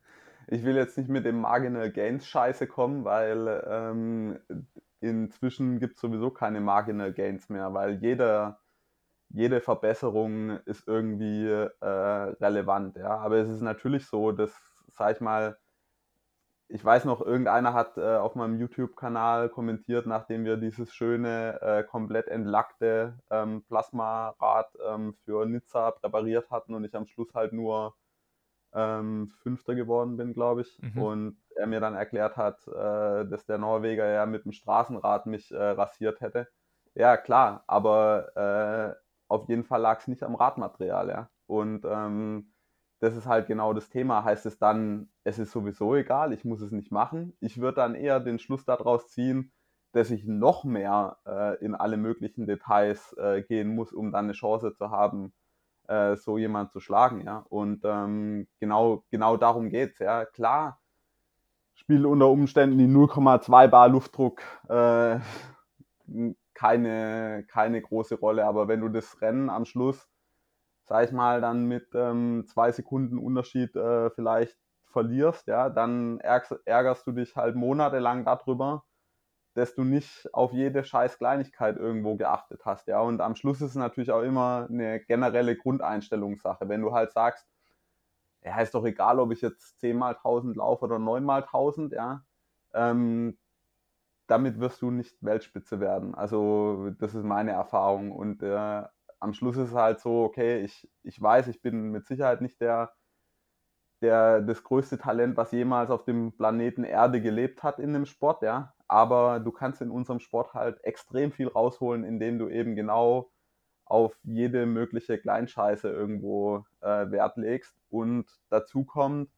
ich will jetzt nicht mit dem Marginal Gains Scheiße kommen, weil ähm, inzwischen gibt es sowieso keine Marginal Gains mehr, weil jeder, jede Verbesserung ist irgendwie äh, relevant. Ja? Aber es ist natürlich so, dass, sag ich mal, ich weiß noch, irgendeiner hat äh, auf meinem YouTube-Kanal kommentiert, nachdem wir dieses schöne, äh, komplett entlackte ähm, Plasmarad ähm, für Nizza präpariert hatten und ich am Schluss halt nur ähm, Fünfter geworden bin, glaube ich. Mhm. Und er mir dann erklärt hat, äh, dass der Norweger ja mit dem Straßenrad mich äh, rasiert hätte. Ja, klar, aber äh, auf jeden Fall lag es nicht am Radmaterial, ja. Und ähm, das ist halt genau das Thema. Heißt es dann, es ist sowieso egal, ich muss es nicht machen. Ich würde dann eher den Schluss daraus ziehen, dass ich noch mehr äh, in alle möglichen Details äh, gehen muss, um dann eine Chance zu haben, äh, so jemand zu schlagen. Ja? Und ähm, genau, genau darum geht es. Ja? Klar, spielt unter Umständen die 0,2 Bar Luftdruck äh, keine, keine große Rolle, aber wenn du das Rennen am Schluss sag ich mal, dann mit ähm, zwei Sekunden Unterschied äh, vielleicht verlierst, ja, dann ärgerst, ärgerst du dich halt monatelang darüber, dass du nicht auf jede scheiß Kleinigkeit irgendwo geachtet hast, ja. Und am Schluss ist es natürlich auch immer eine generelle Grundeinstellungssache. Wenn du halt sagst, ja, ist doch egal, ob ich jetzt 10 mal 1000 laufe oder 9 mal 1000, ja, ähm, damit wirst du nicht Weltspitze werden. Also das ist meine Erfahrung. Und äh, am Schluss ist es halt so, okay, ich, ich weiß, ich bin mit Sicherheit nicht der, der, das größte Talent, was jemals auf dem Planeten Erde gelebt hat in dem Sport, ja. Aber du kannst in unserem Sport halt extrem viel rausholen, indem du eben genau auf jede mögliche Kleinscheiße irgendwo äh, Wert legst. Und dazu kommt,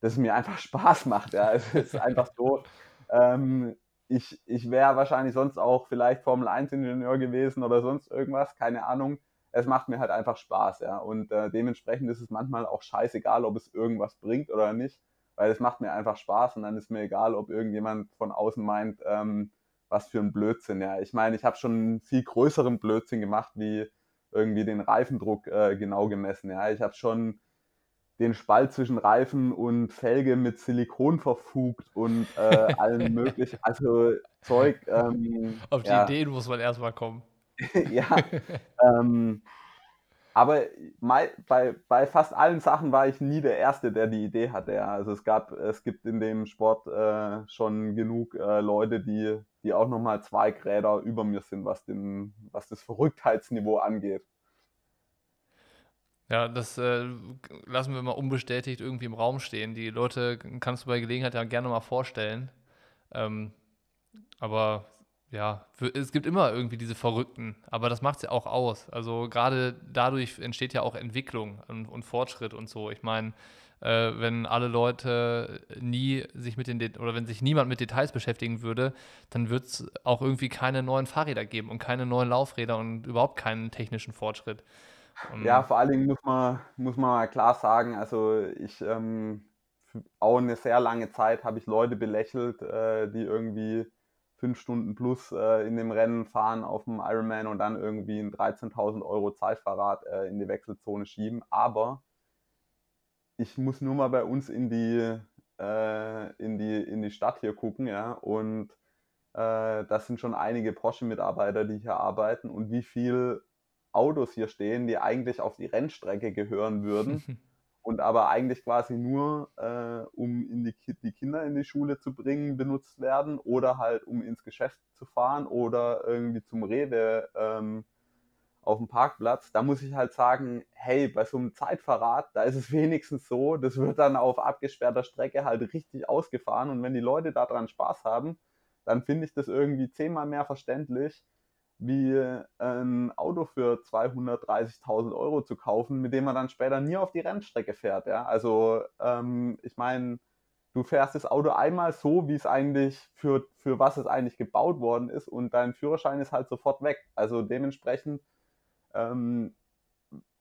dass es mir einfach *laughs* Spaß macht. Ja. Es ist einfach so, ähm, ich, ich wäre wahrscheinlich sonst auch vielleicht Formel 1-Ingenieur gewesen oder sonst irgendwas, keine Ahnung es macht mir halt einfach Spaß, ja. Und äh, dementsprechend ist es manchmal auch scheißegal, ob es irgendwas bringt oder nicht, weil es macht mir einfach Spaß und dann ist mir egal, ob irgendjemand von außen meint, ähm, was für ein Blödsinn, ja. Ich meine, ich habe schon einen viel größeren Blödsinn gemacht, wie irgendwie den Reifendruck äh, genau gemessen, ja. Ich habe schon den Spalt zwischen Reifen und Felge mit Silikon verfugt und äh, allen *laughs* möglichen, also Zeug. Ähm, Auf die ja. Ideen muss man erstmal kommen. *laughs* ja. ähm, aber bei, bei fast allen Sachen war ich nie der Erste, der die Idee hatte. Ja. Also es gab, es gibt in dem Sport äh, schon genug äh, Leute, die, die auch nochmal zwei Gräder über mir sind, was, den, was das Verrücktheitsniveau angeht. Ja, das äh, lassen wir mal unbestätigt irgendwie im Raum stehen. Die Leute kannst du bei Gelegenheit ja gerne mal vorstellen. Ähm, aber ja, es gibt immer irgendwie diese Verrückten, aber das macht es ja auch aus. Also gerade dadurch entsteht ja auch Entwicklung und, und Fortschritt und so. Ich meine, äh, wenn alle Leute nie sich mit den, De oder wenn sich niemand mit Details beschäftigen würde, dann wird es auch irgendwie keine neuen Fahrräder geben und keine neuen Laufräder und überhaupt keinen technischen Fortschritt. Und ja, vor allen Dingen muss man, muss man klar sagen, also ich ähm, auch eine sehr lange Zeit habe ich Leute belächelt, äh, die irgendwie fünf Stunden plus äh, in dem Rennen fahren auf dem Ironman und dann irgendwie ein 13.000 Euro Zeitfahrrad äh, in die Wechselzone schieben. Aber ich muss nur mal bei uns in die, äh, in die, in die Stadt hier gucken, ja, und äh, das sind schon einige Porsche-Mitarbeiter, die hier arbeiten und wie viel Autos hier stehen, die eigentlich auf die Rennstrecke gehören würden. *laughs* und aber eigentlich quasi nur, äh, um in die, die Kinder in die Schule zu bringen, benutzt werden oder halt um ins Geschäft zu fahren oder irgendwie zum Rewe ähm, auf dem Parkplatz. Da muss ich halt sagen, hey, bei so einem Zeitverrat, da ist es *laughs* wenigstens so, das wird dann auf abgesperrter Strecke halt richtig ausgefahren und wenn die Leute daran Spaß haben, dann finde ich das irgendwie zehnmal mehr verständlich, wie ein Auto für 230.000 Euro zu kaufen, mit dem man dann später nie auf die Rennstrecke fährt. Ja? Also ähm, ich meine, du fährst das Auto einmal so, wie es eigentlich für, für was es eigentlich gebaut worden ist und dein Führerschein ist halt sofort weg. Also dementsprechend, ähm,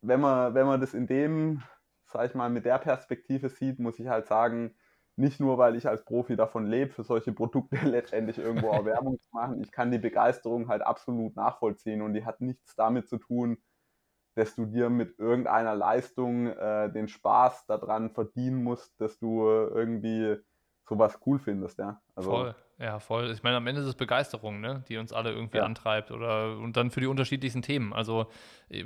wenn, man, wenn man das in dem, sag ich mal, mit der Perspektive sieht, muss ich halt sagen, nicht nur, weil ich als Profi davon lebe, für solche Produkte *laughs* letztendlich irgendwo auch Werbung zu machen. Ich kann die Begeisterung halt absolut nachvollziehen und die hat nichts damit zu tun, dass du dir mit irgendeiner Leistung äh, den Spaß daran verdienen musst, dass du irgendwie sowas cool findest, ja. Also, voll, ja, voll. Ich meine, am Ende ist es Begeisterung, ne, die uns alle irgendwie ja. antreibt oder und dann für die unterschiedlichsten Themen. Also äh,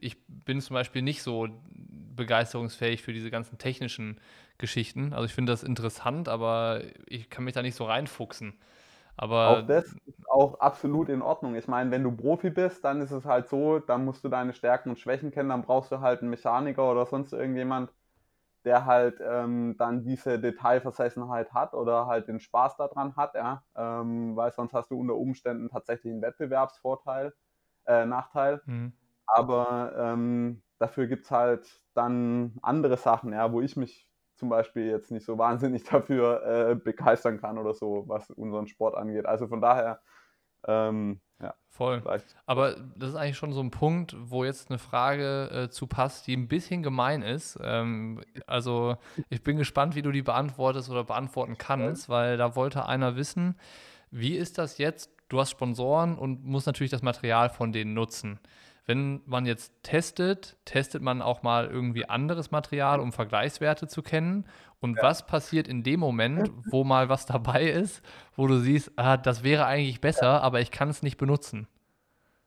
ich bin zum Beispiel nicht so begeisterungsfähig für diese ganzen technischen Geschichten. Also ich finde das interessant, aber ich kann mich da nicht so reinfuchsen. Aber auch das ist auch absolut in Ordnung. Ich meine, wenn du Profi bist, dann ist es halt so, dann musst du deine Stärken und Schwächen kennen, dann brauchst du halt einen Mechaniker oder sonst irgendjemand, der halt ähm, dann diese Detailversessenheit hat oder halt den Spaß daran hat, ja, ähm, weil sonst hast du unter Umständen tatsächlich einen Wettbewerbsvorteil, äh, Nachteil. Mhm. Aber ähm, dafür gibt es halt dann andere Sachen, ja, wo ich mich zum Beispiel jetzt nicht so wahnsinnig *laughs* dafür äh, begeistern kann oder so, was unseren Sport angeht. Also von daher, ähm, ja. Voll. Vielleicht. Aber das ist eigentlich schon so ein Punkt, wo jetzt eine Frage äh, zu passt, die ein bisschen gemein ist. Ähm, also ich bin gespannt, wie du die beantwortest oder beantworten kannst, weil da wollte einer wissen, wie ist das jetzt? Du hast Sponsoren und musst natürlich das Material von denen nutzen. Wenn man jetzt testet, testet man auch mal irgendwie anderes Material, um Vergleichswerte zu kennen. Und ja. was passiert in dem Moment, wo mal was dabei ist, wo du siehst, ah, das wäre eigentlich besser, ja. aber ich kann es nicht benutzen?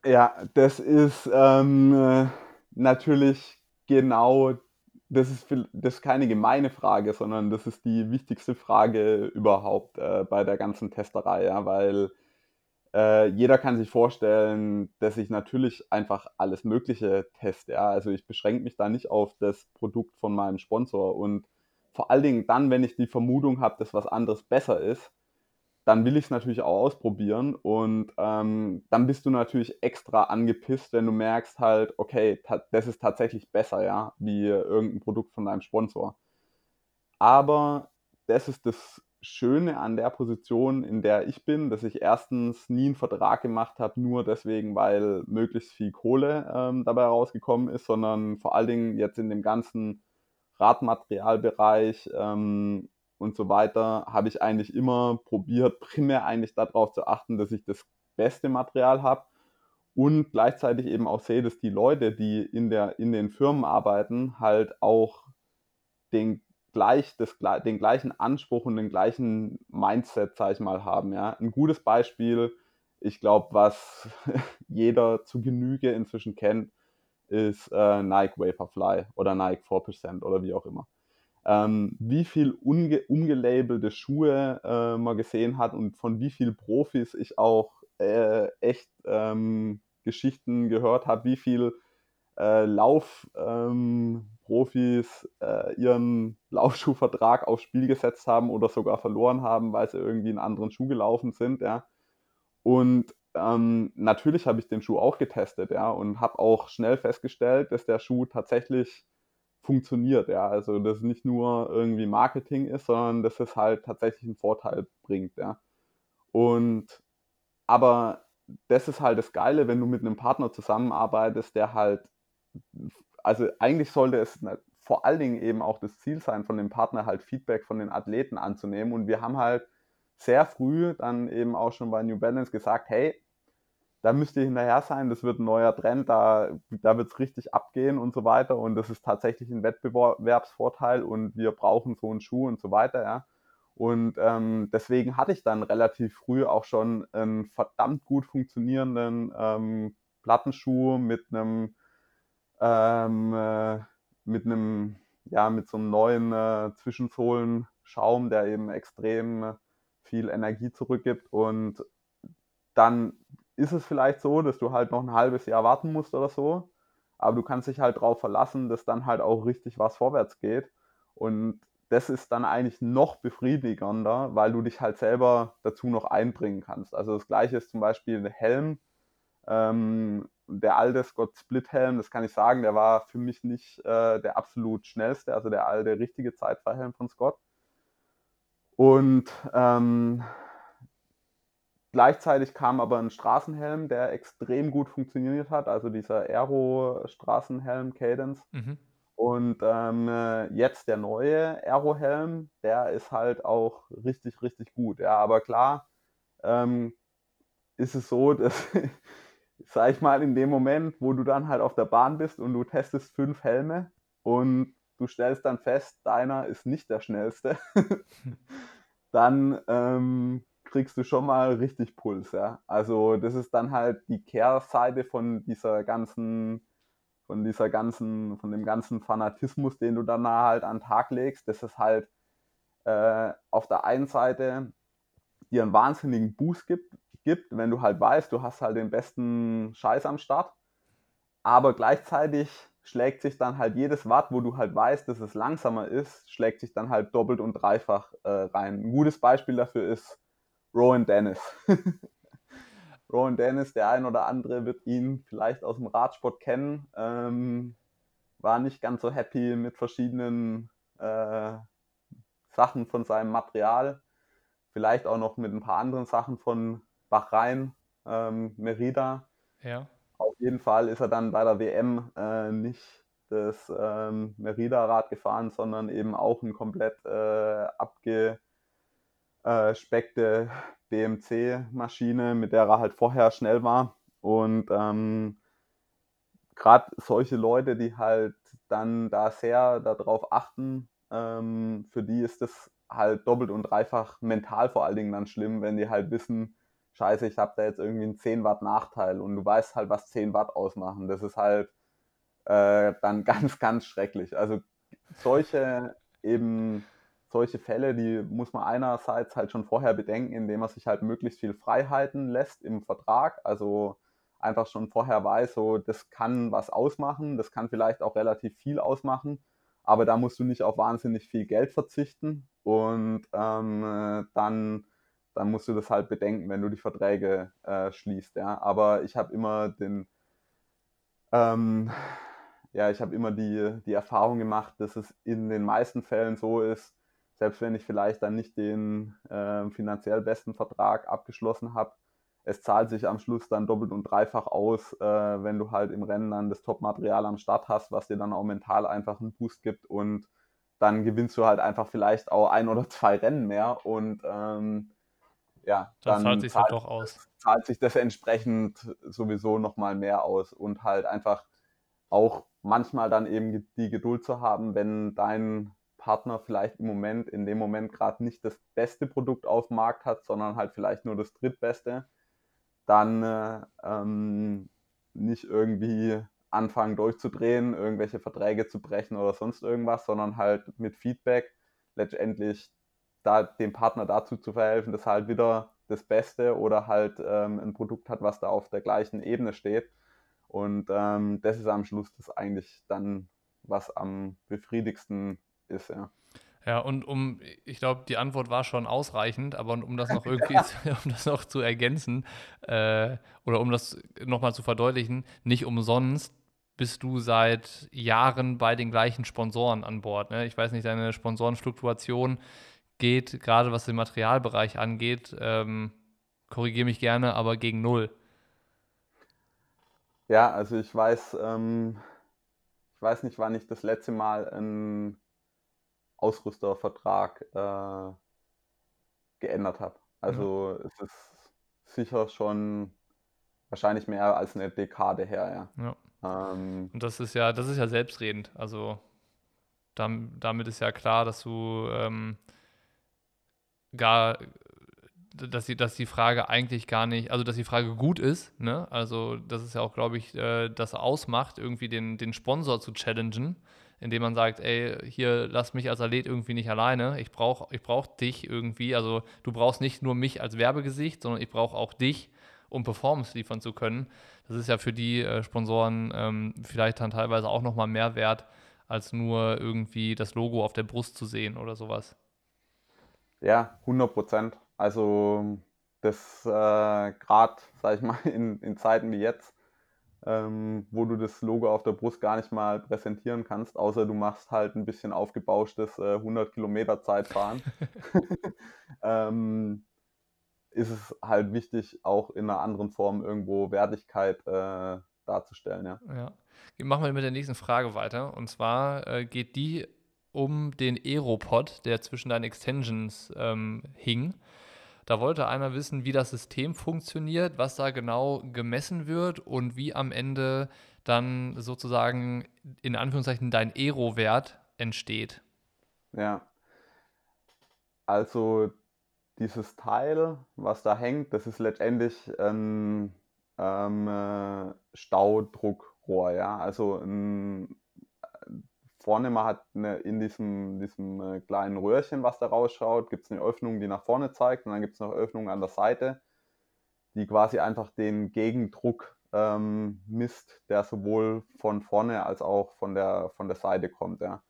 Ja, das ist ähm, natürlich genau, das ist, das ist keine gemeine Frage, sondern das ist die wichtigste Frage überhaupt äh, bei der ganzen Testerei, ja, weil äh, jeder kann sich vorstellen, dass ich natürlich einfach alles Mögliche teste. Ja? Also ich beschränke mich da nicht auf das Produkt von meinem Sponsor. Und vor allen Dingen dann, wenn ich die Vermutung habe, dass was anderes besser ist, dann will ich es natürlich auch ausprobieren. Und ähm, dann bist du natürlich extra angepisst, wenn du merkst halt, okay, das ist tatsächlich besser, ja, wie irgendein Produkt von deinem Sponsor. Aber das ist das Schöne an der Position, in der ich bin, dass ich erstens nie einen Vertrag gemacht habe, nur deswegen, weil möglichst viel Kohle ähm, dabei rausgekommen ist, sondern vor allen Dingen jetzt in dem ganzen Radmaterialbereich ähm, und so weiter, habe ich eigentlich immer probiert, primär eigentlich darauf zu achten, dass ich das beste Material habe und gleichzeitig eben auch sehe, dass die Leute, die in, der, in den Firmen arbeiten, halt auch den gleich das, den gleichen Anspruch und den gleichen Mindset, sag ich mal, haben. Ja? Ein gutes Beispiel, ich glaube, was *laughs* jeder zu Genüge inzwischen kennt, ist äh, Nike Vaporfly oder Nike 4% oder wie auch immer. Ähm, wie viel unge umgelabelte Schuhe äh, man gesehen hat und von wie vielen Profis ich auch äh, echt ähm, Geschichten gehört habe, wie viel äh, Laufprofis ähm, äh, ihren Laufschuhvertrag aufs Spiel gesetzt haben oder sogar verloren haben, weil sie irgendwie einen anderen Schuh gelaufen sind, ja. Und ähm, natürlich habe ich den Schuh auch getestet, ja, und habe auch schnell festgestellt, dass der Schuh tatsächlich funktioniert, ja. Also dass es nicht nur irgendwie Marketing ist, sondern dass es halt tatsächlich einen Vorteil bringt, ja. Und aber das ist halt das Geile, wenn du mit einem Partner zusammenarbeitest, der halt also eigentlich sollte es vor allen Dingen eben auch das Ziel sein, von dem Partner halt Feedback von den Athleten anzunehmen. Und wir haben halt sehr früh dann eben auch schon bei New Balance gesagt, hey, da müsst ihr hinterher sein, das wird ein neuer Trend, da, da wird es richtig abgehen und so weiter. Und das ist tatsächlich ein Wettbewerbsvorteil und wir brauchen so einen Schuh und so weiter, ja. Und ähm, deswegen hatte ich dann relativ früh auch schon einen verdammt gut funktionierenden ähm, Plattenschuh mit einem ähm, äh, mit einem, ja, mit so einem neuen äh, Zwischensohlenschaum, der eben extrem viel Energie zurückgibt. Und dann ist es vielleicht so, dass du halt noch ein halbes Jahr warten musst oder so. Aber du kannst dich halt darauf verlassen, dass dann halt auch richtig was vorwärts geht. Und das ist dann eigentlich noch befriedigender, weil du dich halt selber dazu noch einbringen kannst. Also das gleiche ist zum Beispiel Helm. Ähm, der alte Scott Split-Helm, das kann ich sagen, der war für mich nicht äh, der absolut schnellste, also der alte richtige Zeitfahrhelm von Scott. Und ähm, gleichzeitig kam aber ein Straßenhelm, der extrem gut funktioniert hat, also dieser Aero-Straßenhelm Cadence. Mhm. Und ähm, jetzt der neue Aero-Helm, der ist halt auch richtig, richtig gut. Ja, aber klar ähm, ist es so, *laughs* dass sag ich mal, in dem Moment, wo du dann halt auf der Bahn bist und du testest fünf Helme und du stellst dann fest, deiner ist nicht der schnellste, *laughs* dann ähm, kriegst du schon mal richtig Puls, ja. Also das ist dann halt die Kehrseite von dieser ganzen, von dieser ganzen, von dem ganzen Fanatismus, den du dann halt an den Tag legst. Das ist halt äh, auf der einen Seite dir einen wahnsinnigen Boost gibt, gibt, wenn du halt weißt, du hast halt den besten Scheiß am Start. Aber gleichzeitig schlägt sich dann halt jedes Watt, wo du halt weißt, dass es langsamer ist, schlägt sich dann halt doppelt und dreifach äh, rein. Ein gutes Beispiel dafür ist Rowan Dennis. *laughs* Rowan Dennis, der ein oder andere wird ihn vielleicht aus dem Radsport kennen, ähm, war nicht ganz so happy mit verschiedenen äh, Sachen von seinem Material. Vielleicht auch noch mit ein paar anderen Sachen von Bahrain, ähm, Merida. Ja. Auf jeden Fall ist er dann bei der WM äh, nicht das ähm, Merida-Rad gefahren, sondern eben auch ein komplett äh, abgespeckte BMC-Maschine, mit der er halt vorher schnell war. Und ähm, gerade solche Leute, die halt dann da sehr darauf achten, ähm, für die ist das halt doppelt und dreifach mental vor allen Dingen dann schlimm, wenn die halt wissen, scheiße, ich habe da jetzt irgendwie einen 10 Watt Nachteil und du weißt halt, was 10 Watt ausmachen. Das ist halt äh, dann *laughs* ganz, ganz schrecklich. Also solche eben solche Fälle, die muss man einerseits halt schon vorher bedenken, indem man sich halt möglichst viel Freiheiten lässt im Vertrag. Also einfach schon vorher weiß, so das kann was ausmachen, das kann vielleicht auch relativ viel ausmachen, aber da musst du nicht auf wahnsinnig viel Geld verzichten und ähm, dann dann musst du das halt bedenken, wenn du die Verträge äh, schließt. Ja? Aber ich habe immer den, ähm, ja, ich habe immer die, die Erfahrung gemacht, dass es in den meisten Fällen so ist, selbst wenn ich vielleicht dann nicht den äh, finanziell besten Vertrag abgeschlossen habe, es zahlt sich am Schluss dann doppelt und dreifach aus, äh, wenn du halt im Rennen dann das Top-Material am Start hast, was dir dann auch mental einfach einen Boost gibt und dann gewinnst du halt einfach vielleicht auch ein oder *laughs* zwei Rennen mehr und ähm, ja, dann, dann zahlt sich halt doch aus. Zahlt sich das entsprechend sowieso nochmal mehr aus und halt einfach auch manchmal dann eben die Geduld zu haben, wenn dein Partner vielleicht im Moment, in dem Moment gerade nicht das beste Produkt auf dem Markt hat, sondern halt vielleicht nur das drittbeste, dann äh, ähm, nicht irgendwie anfangen durchzudrehen, irgendwelche Verträge zu brechen oder sonst irgendwas, sondern halt mit Feedback letztendlich da dem Partner dazu zu verhelfen, dass halt wieder das Beste oder halt ähm, ein Produkt hat, was da auf der gleichen Ebene steht. Und ähm, das ist am Schluss das eigentlich dann, was am befriedigsten ist, ja. Ja, und um, ich glaube, die Antwort war schon ausreichend, aber um das noch *laughs* irgendwie, *laughs* um das noch zu ergänzen äh, oder um das nochmal zu verdeutlichen, nicht umsonst bist du seit Jahren bei den gleichen Sponsoren an Bord. Ne? Ich weiß nicht, deine Sponsorenfluktuation geht, gerade was den Materialbereich angeht, ähm, korrigiere mich gerne, aber gegen null. Ja, also ich weiß, ähm, ich weiß nicht, wann ich das letzte Mal einen Ausrüstervertrag äh, geändert habe. Also ja. es ist sicher schon wahrscheinlich mehr als eine Dekade her, ja. ja. Ähm, Und das ist ja, das ist ja selbstredend. Also damit ist ja klar, dass du ähm, gar, dass die, dass die Frage eigentlich gar nicht, also dass die Frage gut ist, ne? Also das ist ja auch, glaube ich, äh, das ausmacht, irgendwie den, den Sponsor zu challengen, indem man sagt, ey, hier lass mich als Athlet irgendwie nicht alleine, ich brauche ich brauch dich irgendwie, also du brauchst nicht nur mich als Werbegesicht, sondern ich brauche auch dich, um Performance liefern zu können. Das ist ja für die äh, Sponsoren ähm, vielleicht dann teilweise auch nochmal mehr wert, als nur irgendwie das Logo auf der Brust zu sehen oder sowas. Ja, 100 Prozent. Also das äh, gerade, sag ich mal, *laughs* in, in Zeiten wie jetzt, ähm, wo du das Logo auf der Brust gar nicht mal präsentieren kannst, außer du machst halt ein bisschen aufgebauschtes äh, 100 Kilometer Zeitfahren, *laughs* *laughs* ähm, ist es halt wichtig, auch in einer anderen Form irgendwo Wertigkeit äh, darzustellen. Ja. ja. Machen wir mit der nächsten Frage weiter. Und zwar äh, geht die um den Aeropod, der zwischen deinen Extensions ähm, hing. Da wollte einer wissen, wie das System funktioniert, was da genau gemessen wird und wie am Ende dann sozusagen in Anführungszeichen dein Aero-Wert entsteht. Ja. Also dieses Teil, was da hängt, das ist letztendlich ein ähm, äh, Staudruckrohr. Ja? Also ein, vorne man hat eine, in diesem, diesem äh, kleinen Röhrchen, was da rausschaut, gibt es eine Öffnung, die nach vorne zeigt und dann gibt es noch Öffnungen an der Seite, die quasi einfach den Gegendruck ähm, misst, der sowohl von vorne als auch von der, von der Seite kommt. Ja.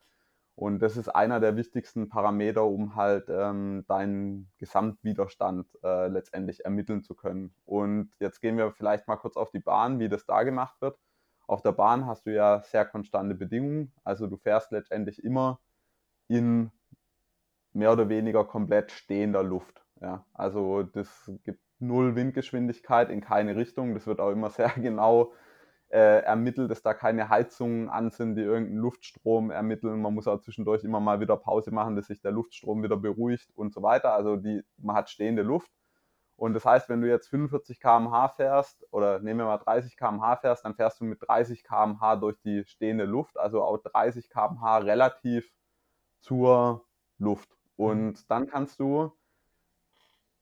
Und das ist einer der wichtigsten Parameter, um halt ähm, deinen Gesamtwiderstand äh, letztendlich ermitteln zu können. Und jetzt gehen wir vielleicht mal kurz auf die Bahn, wie das da gemacht wird. Auf der Bahn hast du ja sehr konstante Bedingungen. Also du fährst letztendlich immer in mehr oder weniger komplett stehender Luft. Ja, also das gibt null Windgeschwindigkeit in keine Richtung. Das wird auch immer sehr *laughs* genau äh, ermittelt, dass da keine Heizungen an sind, die irgendeinen Luftstrom ermitteln. Man muss auch zwischendurch immer mal wieder Pause machen, dass sich der Luftstrom wieder beruhigt und so weiter. Also die, man hat stehende Luft. Und das heißt, wenn du jetzt 45 km/h fährst oder nehmen wir mal 30 km/h fährst, dann fährst du mit 30 km/h durch die stehende Luft, also auch 30 km/h relativ zur Luft. Und mhm. dann kannst du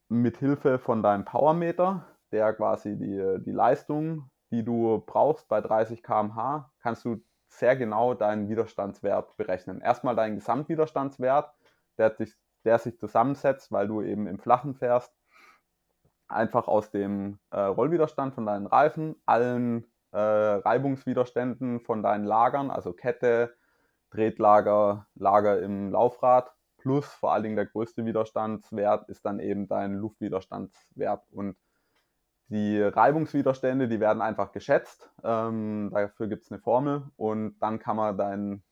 mit Hilfe von deinem Powermeter, der quasi die, die Leistung, die du brauchst bei 30 km/h, kannst du sehr genau deinen Widerstandswert berechnen. Erstmal deinen Gesamtwiderstandswert, der sich, der sich zusammensetzt, weil du eben im Flachen fährst, einfach aus dem äh, Rollwiderstand von deinen Reifen, allen äh, Reibungswiderständen von deinen Lagern, also Kette, Tretlager, Lager im Laufrad, plus vor allen Dingen der größte Widerstandswert ist dann eben dein Luftwiderstandswert. Und die Reibungswiderstände, die werden einfach geschätzt. Ähm, dafür gibt es eine Formel und dann kann man deinen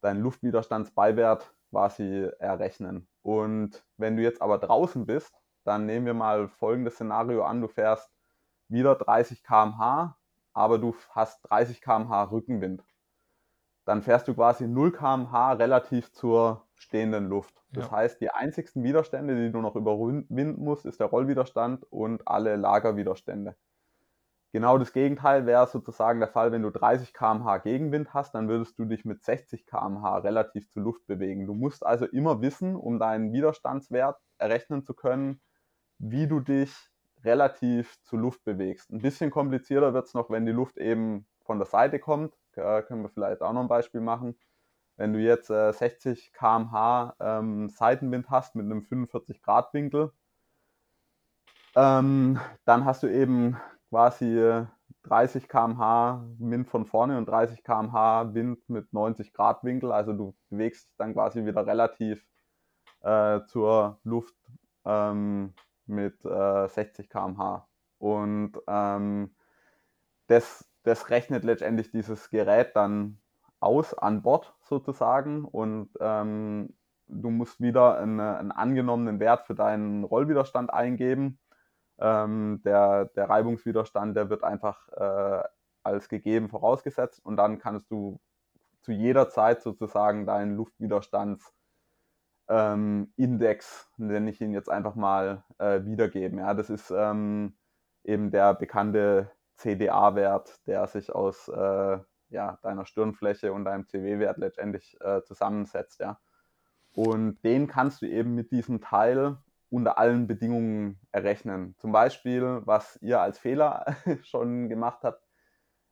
dein Luftwiderstandsbeiwert quasi errechnen. Und wenn du jetzt aber draußen bist dann nehmen wir mal folgendes Szenario an, du fährst wieder 30 km/h, aber du hast 30 km/h Rückenwind. Dann fährst du quasi 0 km/h relativ zur stehenden Luft. Das ja. heißt, die einzigsten Widerstände, die du noch überwinden musst, ist der Rollwiderstand und alle Lagerwiderstände. Genau das Gegenteil wäre sozusagen der Fall, wenn du 30 km/h Gegenwind hast, dann würdest du dich mit 60 km/h relativ zur Luft bewegen. Du musst also immer wissen, um deinen Widerstandswert errechnen zu können, wie du dich relativ zur Luft bewegst. Ein bisschen komplizierter wird es noch, wenn die Luft eben von der Seite kommt. Äh, können wir vielleicht auch noch ein Beispiel machen. Wenn du jetzt äh, 60 km/h ähm, Seitenwind hast mit einem 45 Grad Winkel, ähm, dann hast du eben quasi 30 km/h Wind von vorne und 30 km/h Wind mit 90 Grad Winkel. Also du bewegst dich dann quasi wieder relativ äh, zur Luft ähm, mit äh, 60 km/h. Und ähm, das, das rechnet letztendlich dieses Gerät dann aus an Bord sozusagen und ähm, du musst wieder einen, einen, angenommenen Wert für deinen Rollwiderstand eingeben. Ähm, der, der Reibungswiderstand, der wird einfach äh, als gegeben vorausgesetzt und dann kannst du zu jeder Zeit sozusagen deinen Luftwiderstands ähm, Index, nenne ich ihn jetzt einfach mal, äh, wiedergeben. Ja, das ist ähm, eben der bekannte CDA-Wert, der sich aus äh, ja, deiner Stirnfläche und deinem CW-Wert letztendlich äh, zusammensetzt. Ja. Und den kannst du eben mit diesem Teil unter allen Bedingungen errechnen. Zum Beispiel, was ihr als Fehler *laughs* schon gemacht habt,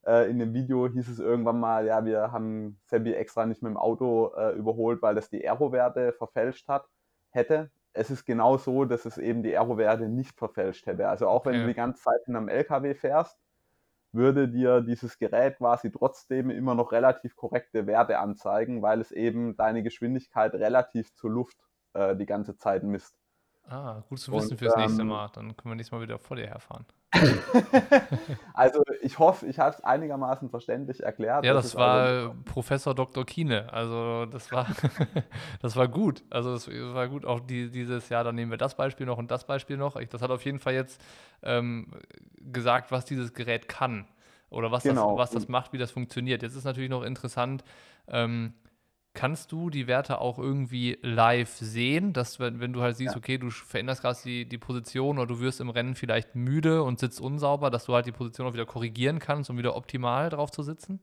äh, in dem Video hieß es irgendwann mal, ja, wir haben Sebi extra nicht mit dem Auto äh, überholt, weil das die Aero-Werte verfälscht hat, hätte. Es ist genau so, dass es eben die Aero-Werte nicht verfälscht hätte. Also auch wenn ja. du die ganze Zeit in einem LKW fährst, würde dir dieses Gerät quasi trotzdem immer noch relativ korrekte Werte anzeigen, weil es eben deine Geschwindigkeit relativ zur Luft äh, die ganze Zeit misst. Ah, gut zu wissen Und, fürs nächste ähm, Mal. Dann können wir nächstes Mal wieder vor dir herfahren. *laughs* also ich hoffe, ich habe es einigermaßen verständlich erklärt. Ja, das, das war also Professor Dr. Kiene. Also das war, *laughs* das war gut. Also es war gut auch die, dieses Jahr, dann nehmen wir das Beispiel noch und das Beispiel noch. Ich, das hat auf jeden Fall jetzt ähm, gesagt, was dieses Gerät kann oder was, genau. das, was das macht, wie das funktioniert. Jetzt ist natürlich noch interessant, ähm, kannst du die Werte auch irgendwie live sehen, dass wenn, wenn du halt siehst, Ja. okay, du veränderst gerade die, die Position oder du wirst im Rennen vielleicht müde und sitzt unsauber, dass du halt die Position auch wieder korrigieren kannst, um wieder optimal drauf zu sitzen?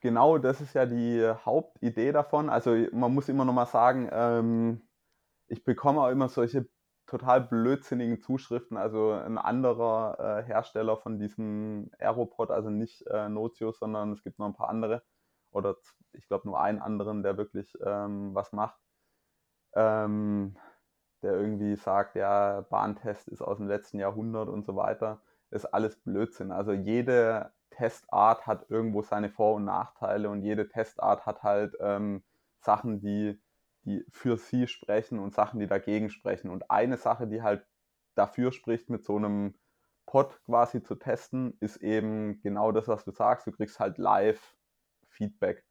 Genau, das ist ja die Hauptidee davon. Also man muss immer noch mal sagen, ähm, ich bekomme auch immer solche total blödsinnigen Zuschriften. Also ein anderer äh, Hersteller von diesem Aeropod, also nicht äh, Notius, sondern es gibt noch ein paar andere oder ich glaube nur einen anderen, der wirklich ähm, was macht, ähm, der irgendwie sagt, ja, Bahntest ist aus dem letzten Jahrhundert und so weiter. Ist alles Blödsinn. Also jede Testart hat irgendwo seine Vor- und Nachteile und jede Testart hat halt ähm, Sachen, die, die für sie sprechen und Sachen, die dagegen sprechen. Und eine Sache, die halt dafür spricht, mit so einem Pod quasi zu testen, ist eben genau das, was du sagst. Du kriegst halt live Feedback.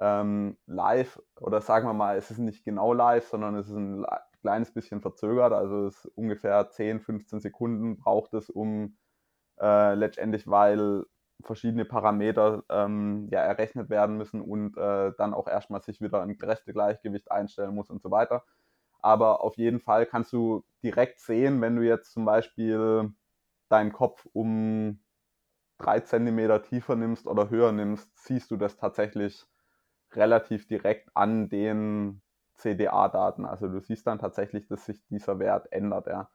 Ähm, live, oder sagen wir mal, es ist nicht genau live, sondern es ist ein kleines bisschen verzögert. Also es ist ungefähr 10, 15 Sekunden braucht es, um äh, letztendlich, weil verschiedene Parameter ähm, ja errechnet werden müssen und äh, dann auch erstmal sich wieder ein Kräftegleichgewicht einstellen muss und so weiter. Aber auf jeden Fall kannst du direkt sehen, wenn du jetzt zum Beispiel deinen Kopf um drei Zentimeter tiefer nimmst oder höher nimmst, siehst du das tatsächlich relativ direkt an den CDA-Daten. Also du siehst dann tatsächlich, dass sich dieser Wert ändert. Ja.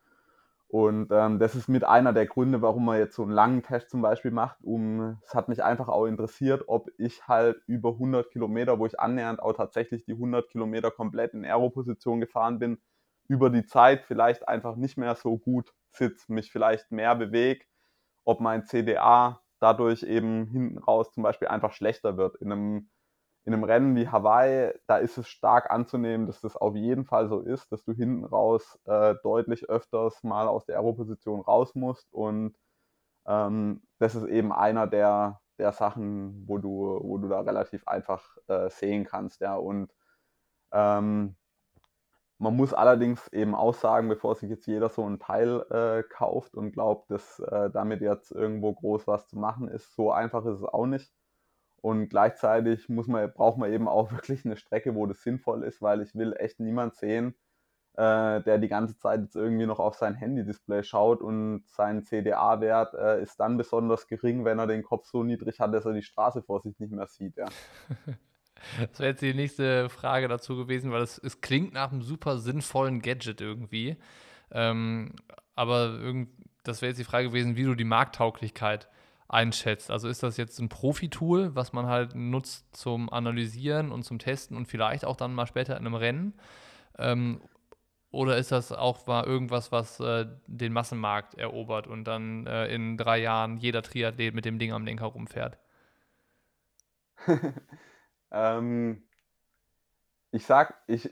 Und ähm, das ist mit einer der Gründe, warum man jetzt so einen langen Test zum Beispiel macht. Um, es hat mich einfach auch interessiert, ob ich halt über 100 Kilometer, wo ich annähernd auch tatsächlich die 100 Kilometer komplett in Aero-Position gefahren bin, über die Zeit vielleicht einfach nicht mehr so gut sitze, mich vielleicht mehr bewege, ob mein CDA dadurch eben hinten raus zum Beispiel einfach schlechter wird. In einem in einem Rennen wie Hawaii, da ist es stark anzunehmen, dass das auf jeden Fall so ist, dass du hinten raus äh, deutlich öfters mal aus der Aero-Position raus musst. Und ähm, das ist eben einer der, der Sachen, wo du, wo du da relativ einfach äh, sehen kannst. Ja. Und ähm, man muss allerdings eben auch sagen, bevor sich jetzt jeder so ein Teil äh, kauft und glaubt, dass äh, damit jetzt irgendwo groß was zu machen ist, so einfach ist es auch nicht. Und gleichzeitig muss man, braucht man eben auch *laughs* wirklich eine Strecke, wo das sinnvoll ist, weil ich will echt niemand sehen, äh, der die ganze Zeit jetzt irgendwie noch auf sein Handy-Display schaut und sein CDA-Wert äh, ist dann besonders gering, wenn er den Kopf so niedrig hat, dass er die Straße vor sich nicht mehr sieht. Ja. *laughs* Das wäre jetzt die nächste Frage dazu gewesen, weil es, es klingt nach einem super sinnvollen Gadget irgendwie. Ähm, aber irgend, das wäre jetzt die Frage gewesen, wie du die Markttauglichkeit einschätzt. Also ist das jetzt ein Profi-Tool, was man halt nutzt zum Analysieren und zum Testen und vielleicht auch dann mal später in einem Rennen? Ähm, oder ist das auch mal irgendwas, was äh, den Massenmarkt erobert und dann äh, in drei Jahren jeder Triathlet mit dem Ding am Lenker rumfährt? *laughs* ähm, ich sag, ich,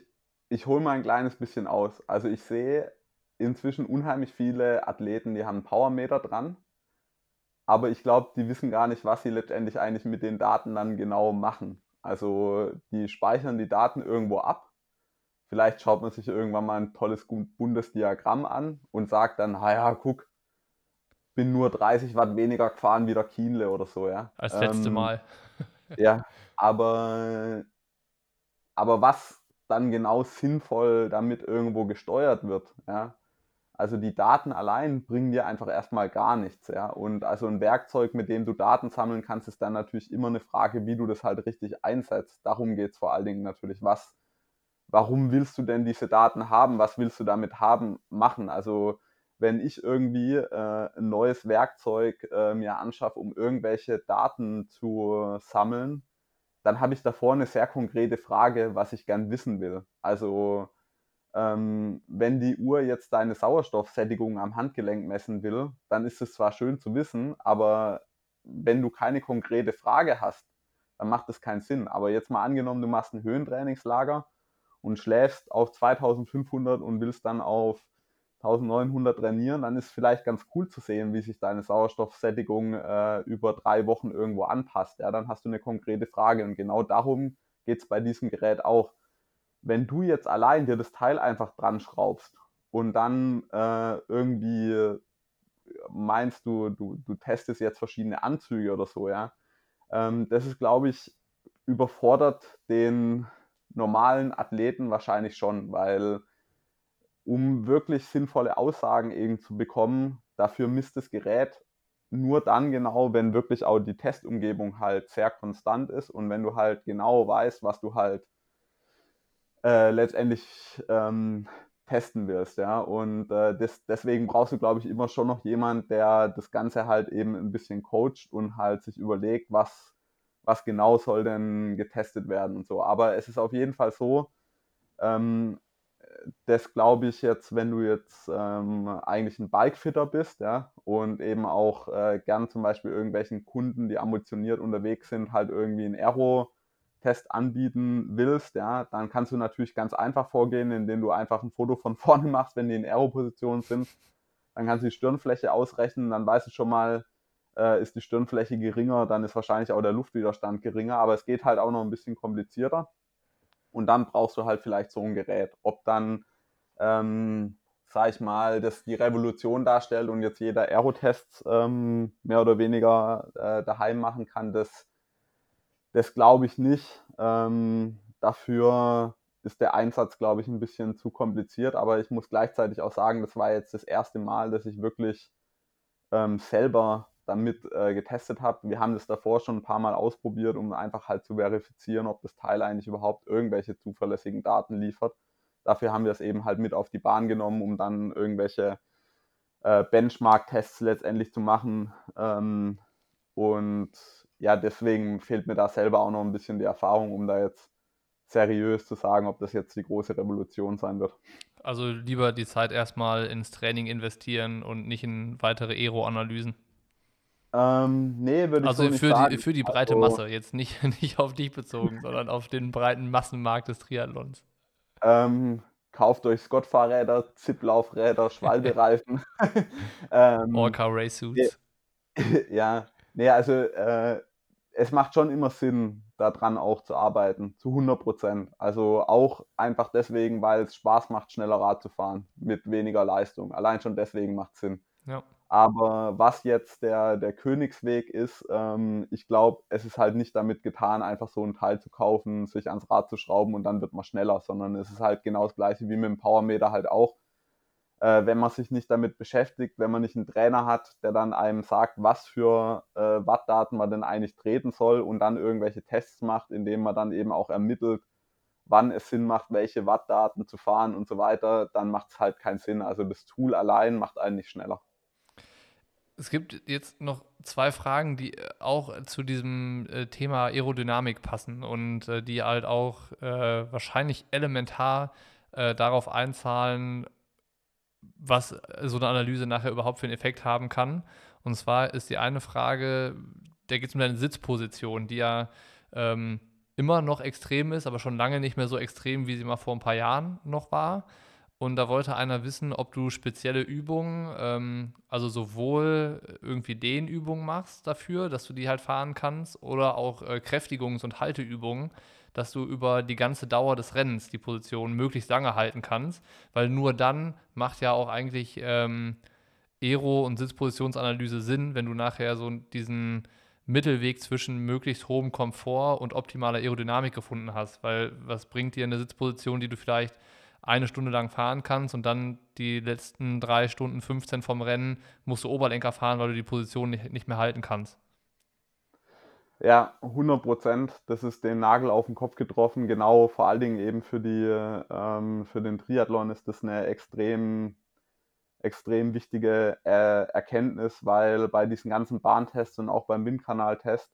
ich hole mal ein kleines bisschen aus. Also ich sehe inzwischen unheimlich viele Athleten, die haben einen Powermeter dran, aber ich glaube, die wissen gar nicht, was sie letztendlich eigentlich mit den Daten dann genau machen. Also die speichern die Daten irgendwo ab. Vielleicht schaut man sich irgendwann mal ein tolles buntes Diagramm an und sagt dann, ja, guck, bin nur 30 Watt weniger gefahren wie der Kienle oder so, ja. Als letzte ähm, Mal. ja, *laughs* aber, aber was dann genau sinnvoll damit irgendwo gesteuert wird, ja. Also die Daten allein bringen dir einfach erstmal gar nichts, ja. Und also ein Werkzeug, mit dem du Daten sammeln kannst, ist dann natürlich immer eine Frage, wie du das halt richtig einsetzt. Darum geht es vor allen Dingen natürlich, was, warum willst du denn diese Daten haben? Was willst du damit haben, machen? Also wenn ich irgendwie äh, ein neues Werkzeug äh, mir anschaffe, um irgendwelche Daten zu sammeln, dann habe ich davor eine sehr konkrete Frage, was ich gern wissen will. Also ähm, wenn die Uhr jetzt deine Sauerstoffsättigung am Handgelenk messen will, dann ist es zwar schön zu wissen, aber wenn du keine konkrete Frage hast, dann macht es keinen Sinn. Aber jetzt mal angenommen, du machst ein Höhentrainingslager und schläfst auf 2500 und willst dann auf 1900 trainieren, dann ist vielleicht ganz cool zu sehen, wie sich deine Sauerstoffsättigung äh, über drei Wochen irgendwo anpasst. Ja, dann hast du eine konkrete Frage und genau darum geht es bei diesem Gerät auch. Wenn du jetzt allein dir das Teil einfach dran schraubst und dann äh, irgendwie meinst du, du, du testest jetzt verschiedene Anzüge oder so, ja, ähm, das ist, glaube ich, überfordert den, normalen Athleten wahrscheinlich schon, weil um wirklich sinnvolle Aussagen eben zu bekommen, dafür misst das Gerät nur dann genau, wenn wirklich auch die Testumgebung halt sehr konstant ist und wenn du halt genau weißt, was du halt äh, letztendlich ähm, testen wirst, ja. Und äh, des, deswegen brauchst du, glaube ich, immer schon noch jemand, der das Ganze halt eben ein bisschen coacht und halt sich überlegt, was, was genau soll denn getestet werden und so. Aber es ist auf jeden Fall so, ähm, das glaube ich jetzt, wenn du jetzt ähm, eigentlich ein Bikefitter bist, ja, und eben auch äh, gern zum Beispiel irgendwelchen Kunden, die ambitioniert unterwegs sind, halt irgendwie ein Aero Test anbieten willst, ja, dann kannst du natürlich ganz einfach vorgehen, indem du einfach ein Foto von *laughs* vorne machst, wenn die in Aero-Position sind. Dann kannst du die Stirnfläche ausrechnen, dann weißt du schon mal, äh, ist die Stirnfläche geringer, dann ist wahrscheinlich auch der Luftwiderstand geringer, aber es geht halt auch noch ein bisschen komplizierter. Und dann brauchst du halt vielleicht so ein Gerät. Ob dann, ähm, sag ich mal, das die Revolution darstellt und jetzt jeder Aerotest ähm, mehr oder weniger äh, daheim machen kann, das das glaube ich nicht. Ähm, dafür ist der Einsatz, glaube ich, ein bisschen zu kompliziert. Aber ich muss gleichzeitig auch sagen, das war jetzt das erste Mal, dass ich wirklich ähm, selber damit äh, getestet habe. Wir haben das davor schon ein paar Mal ausprobiert, um einfach halt zu verifizieren, ob das Teil eigentlich überhaupt irgendwelche zuverlässigen Daten liefert. Dafür haben wir es eben halt mit auf die Bahn genommen, um dann irgendwelche äh, Benchmark-Tests letztendlich zu machen. Ähm, und ja, deswegen fehlt mir da selber auch noch ein bisschen die Erfahrung, um da jetzt seriös zu sagen, ob das jetzt die große Revolution sein wird. Also lieber die Zeit erstmal ins Training investieren und nicht in weitere Aero-Analysen. Ähm, nee, würde ich also so nicht für sagen. Die, für die breite also, Masse, jetzt nicht, *laughs* nicht auf dich bezogen, sondern auf den breiten Massenmarkt des Triathlons. Ähm, kauft euch Scott-Fahrräder, Zip-Laufräder, *laughs* Schwalbereifen. *laughs* ähm, Orca Race Suits. Ja, nee, also äh, es macht schon immer Sinn, daran auch zu arbeiten, zu 100 Prozent. Also auch einfach deswegen, weil es Spaß macht, schneller Rad zu fahren mit weniger Leistung. Allein schon deswegen macht es Sinn. Ja. Aber was jetzt der, der Königsweg ist, ähm, ich glaube, es ist halt nicht damit getan, einfach so ein Teil zu kaufen, sich ans Rad zu schrauben und dann wird man schneller, sondern es ist halt genau das gleiche wie mit dem Powermeter halt auch äh, wenn man sich nicht damit beschäftigt, wenn man nicht einen Trainer hat, der dann einem sagt, was für äh, Wattdaten man denn eigentlich treten soll und dann irgendwelche Tests macht, indem man dann eben auch ermittelt, wann es Sinn macht, welche Wattdaten zu fahren und so weiter, dann macht es halt keinen Sinn. Also das Tool allein macht einen nicht schneller. Es gibt jetzt noch zwei Fragen, die äh, auch zu diesem äh, Thema Aerodynamik passen und äh, die halt auch äh, wahrscheinlich elementar äh, darauf einzahlen, was so eine Analyse nachher überhaupt für einen Effekt haben kann. Und zwar ist die eine Frage, da geht es um deine Sitzposition, die ja ähm, immer noch extrem ist, aber schon lange nicht mehr so extrem, wie sie mal vor ein paar Jahren noch war. Und da wollte einer wissen, ob du spezielle Übungen, ähm, also sowohl irgendwie Dehnübungen machst dafür, dass du die halt fahren kannst, oder auch äh, Kräftigungs- und Halteübungen, dass du über die ganze Dauer des Rennens die Position möglichst lange halten kannst, weil nur dann macht ja auch eigentlich ähm, Aero- und Sitzpositionsanalyse Sinn, wenn du nachher so diesen Mittelweg zwischen möglichst hohem Komfort und optimaler Aerodynamik gefunden hast, weil was bringt dir eine Sitzposition, die du vielleicht eine Stunde lang fahren kannst und dann die letzten drei Stunden 15 vom Rennen musst du Oberlenker fahren, weil du die Position nicht, nicht mehr halten kannst. Ja, 100 Prozent. Das ist den Nagel auf den Kopf getroffen. Genau, vor allen Dingen eben für, die, ähm, für den Triathlon ist das eine extrem, extrem wichtige äh, Erkenntnis, weil bei diesen ganzen Bahntests und auch beim Windkanaltest,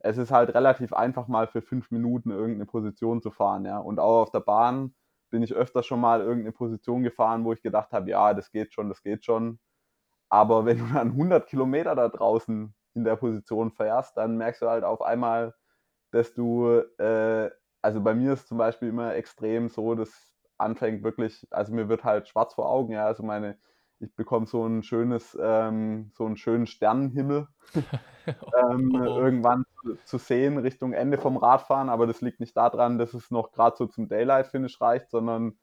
es ist halt relativ einfach mal für fünf Minuten irgendeine Position zu fahren. Ja? Und auch auf der Bahn bin ich öfter schon mal irgendeine Position gefahren, wo ich gedacht habe, ja, das geht schon, das geht schon. Aber wenn du dann 100 Kilometer da draußen in der Position fährst, dann merkst du halt auf einmal, dass du, äh, also bei mir ist zum Beispiel immer extrem so, dass anfängt wirklich, also mir wird halt schwarz vor Augen, ja, also meine, ich bekomme so ein schönes, ähm, so einen schönen Sternenhimmel *laughs* ähm, oh. irgendwann zu, zu, sehen Richtung Ende vom Radfahren, aber das liegt nicht daran, dass es noch gerade so zum Daylight-Finish reicht, sondern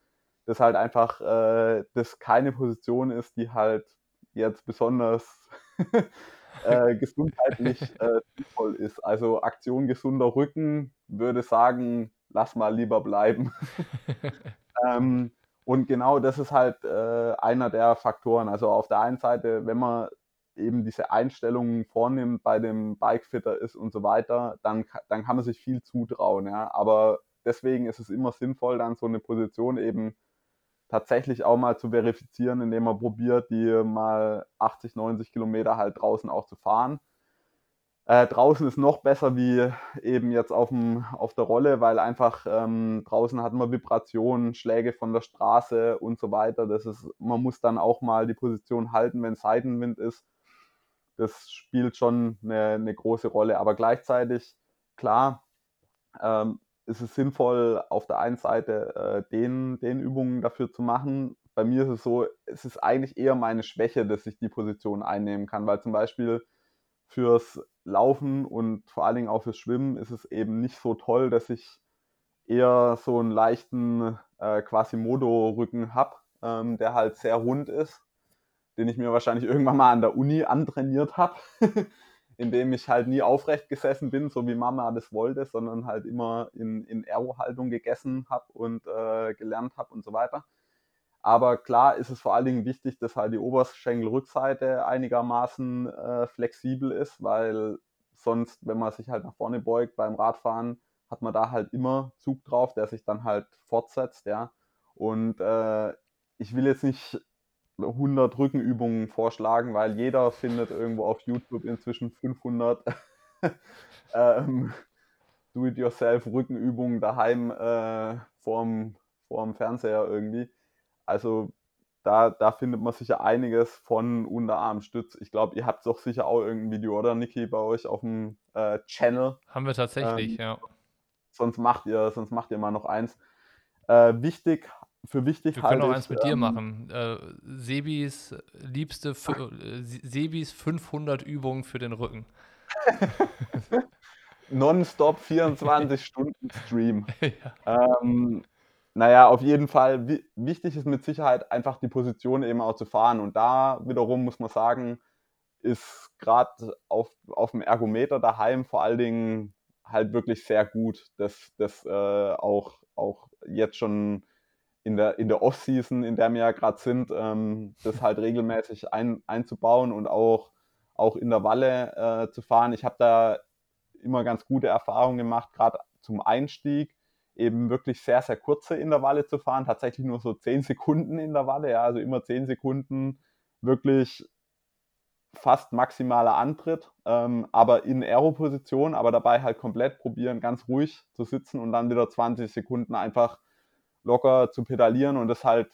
dass halt einfach äh, das keine Position ist, die halt jetzt besonders *laughs* äh, *laughs* gesundheitlich äh, sinnvoll ist. Also Aktion gesunder Rücken würde sagen, lass mal lieber bleiben. ähm, und genau das ist halt äh, einer der Faktoren. Also auf der einen Seite, wenn man eben diese Einstellungen vornimmt, bei dem Bikefitter ist und so weiter, dann, dann kann man sich viel zutrauen. Ja? Aber deswegen ist es immer sinnvoll, dann so eine Position eben tatsächlich auch mal zu verifizieren, indem man probiert, die mal 80, 90 Kilometer halt draußen auch zu fahren. Äh, draußen ist noch besser wie eben jetzt auf, dem, auf der Rolle, weil einfach ähm, draußen hat man Vibrationen, Schläge von der Straße und so weiter. Das ist, man muss dann auch mal die Position halten, wenn Seitenwind ist. Das spielt schon eine, eine große Rolle. Aber gleichzeitig, klar, ähm, ist es sinnvoll, auf der einen Seite äh, den, den Übungen dafür zu machen. Bei mir ist es so, es ist eigentlich eher meine Schwäche, dass ich die Position einnehmen kann, weil zum Beispiel fürs Laufen und vor allen Dingen auch fürs Schwimmen ist es eben nicht so toll, dass ich eher so einen leichten äh, Quasimodo-Rücken habe, ähm, der halt sehr rund ist, den ich mir wahrscheinlich irgendwann mal an der Uni antrainiert habe. *laughs* in dem ich halt nie aufrecht gesessen bin, so wie Mama das wollte, sondern halt immer in, in Aero-Haltung gegessen habe und äh, gelernt habe und so weiter. Aber klar ist es vor allen Dingen wichtig, dass halt die Oberschenkelrückseite einigermaßen äh, flexibel ist, weil sonst, wenn man sich halt nach vorne beugt beim Radfahren, hat man da halt immer Zug drauf, der sich dann halt fortsetzt, ja. Und äh, ich will jetzt nicht 100 Rückenübungen vorschlagen, weil jeder findet irgendwo auf YouTube inzwischen 500 *laughs* ähm, Do-it-yourself-Rückenübungen daheim äh, vorm, vorm Fernseher irgendwie. Also da, da findet man sicher einiges von Unterarmstütz. Ich glaube, ihr habt doch sicher auch irgendein Video, oder Niki, bei euch auf dem äh, Channel. Haben wir tatsächlich, ähm, ja. Sonst macht ihr, sonst macht ihr mal noch eins. Äh, wichtig für wichtig Wir können auch eins mit ähm, dir machen. Äh, Sebis liebste, äh, Sebis 500 Übungen für den Rücken. *laughs* Nonstop 24 Stunden Stream. *laughs* ja. ähm, naja, auf jeden Fall. Wichtig ist mit Sicherheit einfach die Position eben auch zu fahren. Und da wiederum muss man sagen, ist gerade auf, auf dem Ergometer daheim vor allen Dingen halt wirklich sehr gut, dass das äh, auch, auch jetzt schon in der, in der Off-Season, in der wir ja gerade sind, ähm, das halt regelmäßig ein, einzubauen und auch, auch in der Walle äh, zu fahren. Ich habe da immer ganz gute Erfahrungen gemacht, gerade zum Einstieg eben wirklich sehr, sehr kurze in der Walle zu fahren, tatsächlich nur so 10 Sekunden in der Walle, ja, also immer 10 Sekunden wirklich fast maximaler Antritt, ähm, aber in Aero-Position, aber dabei halt komplett probieren, ganz ruhig zu sitzen und dann wieder 20 Sekunden einfach locker zu pedalieren und das halt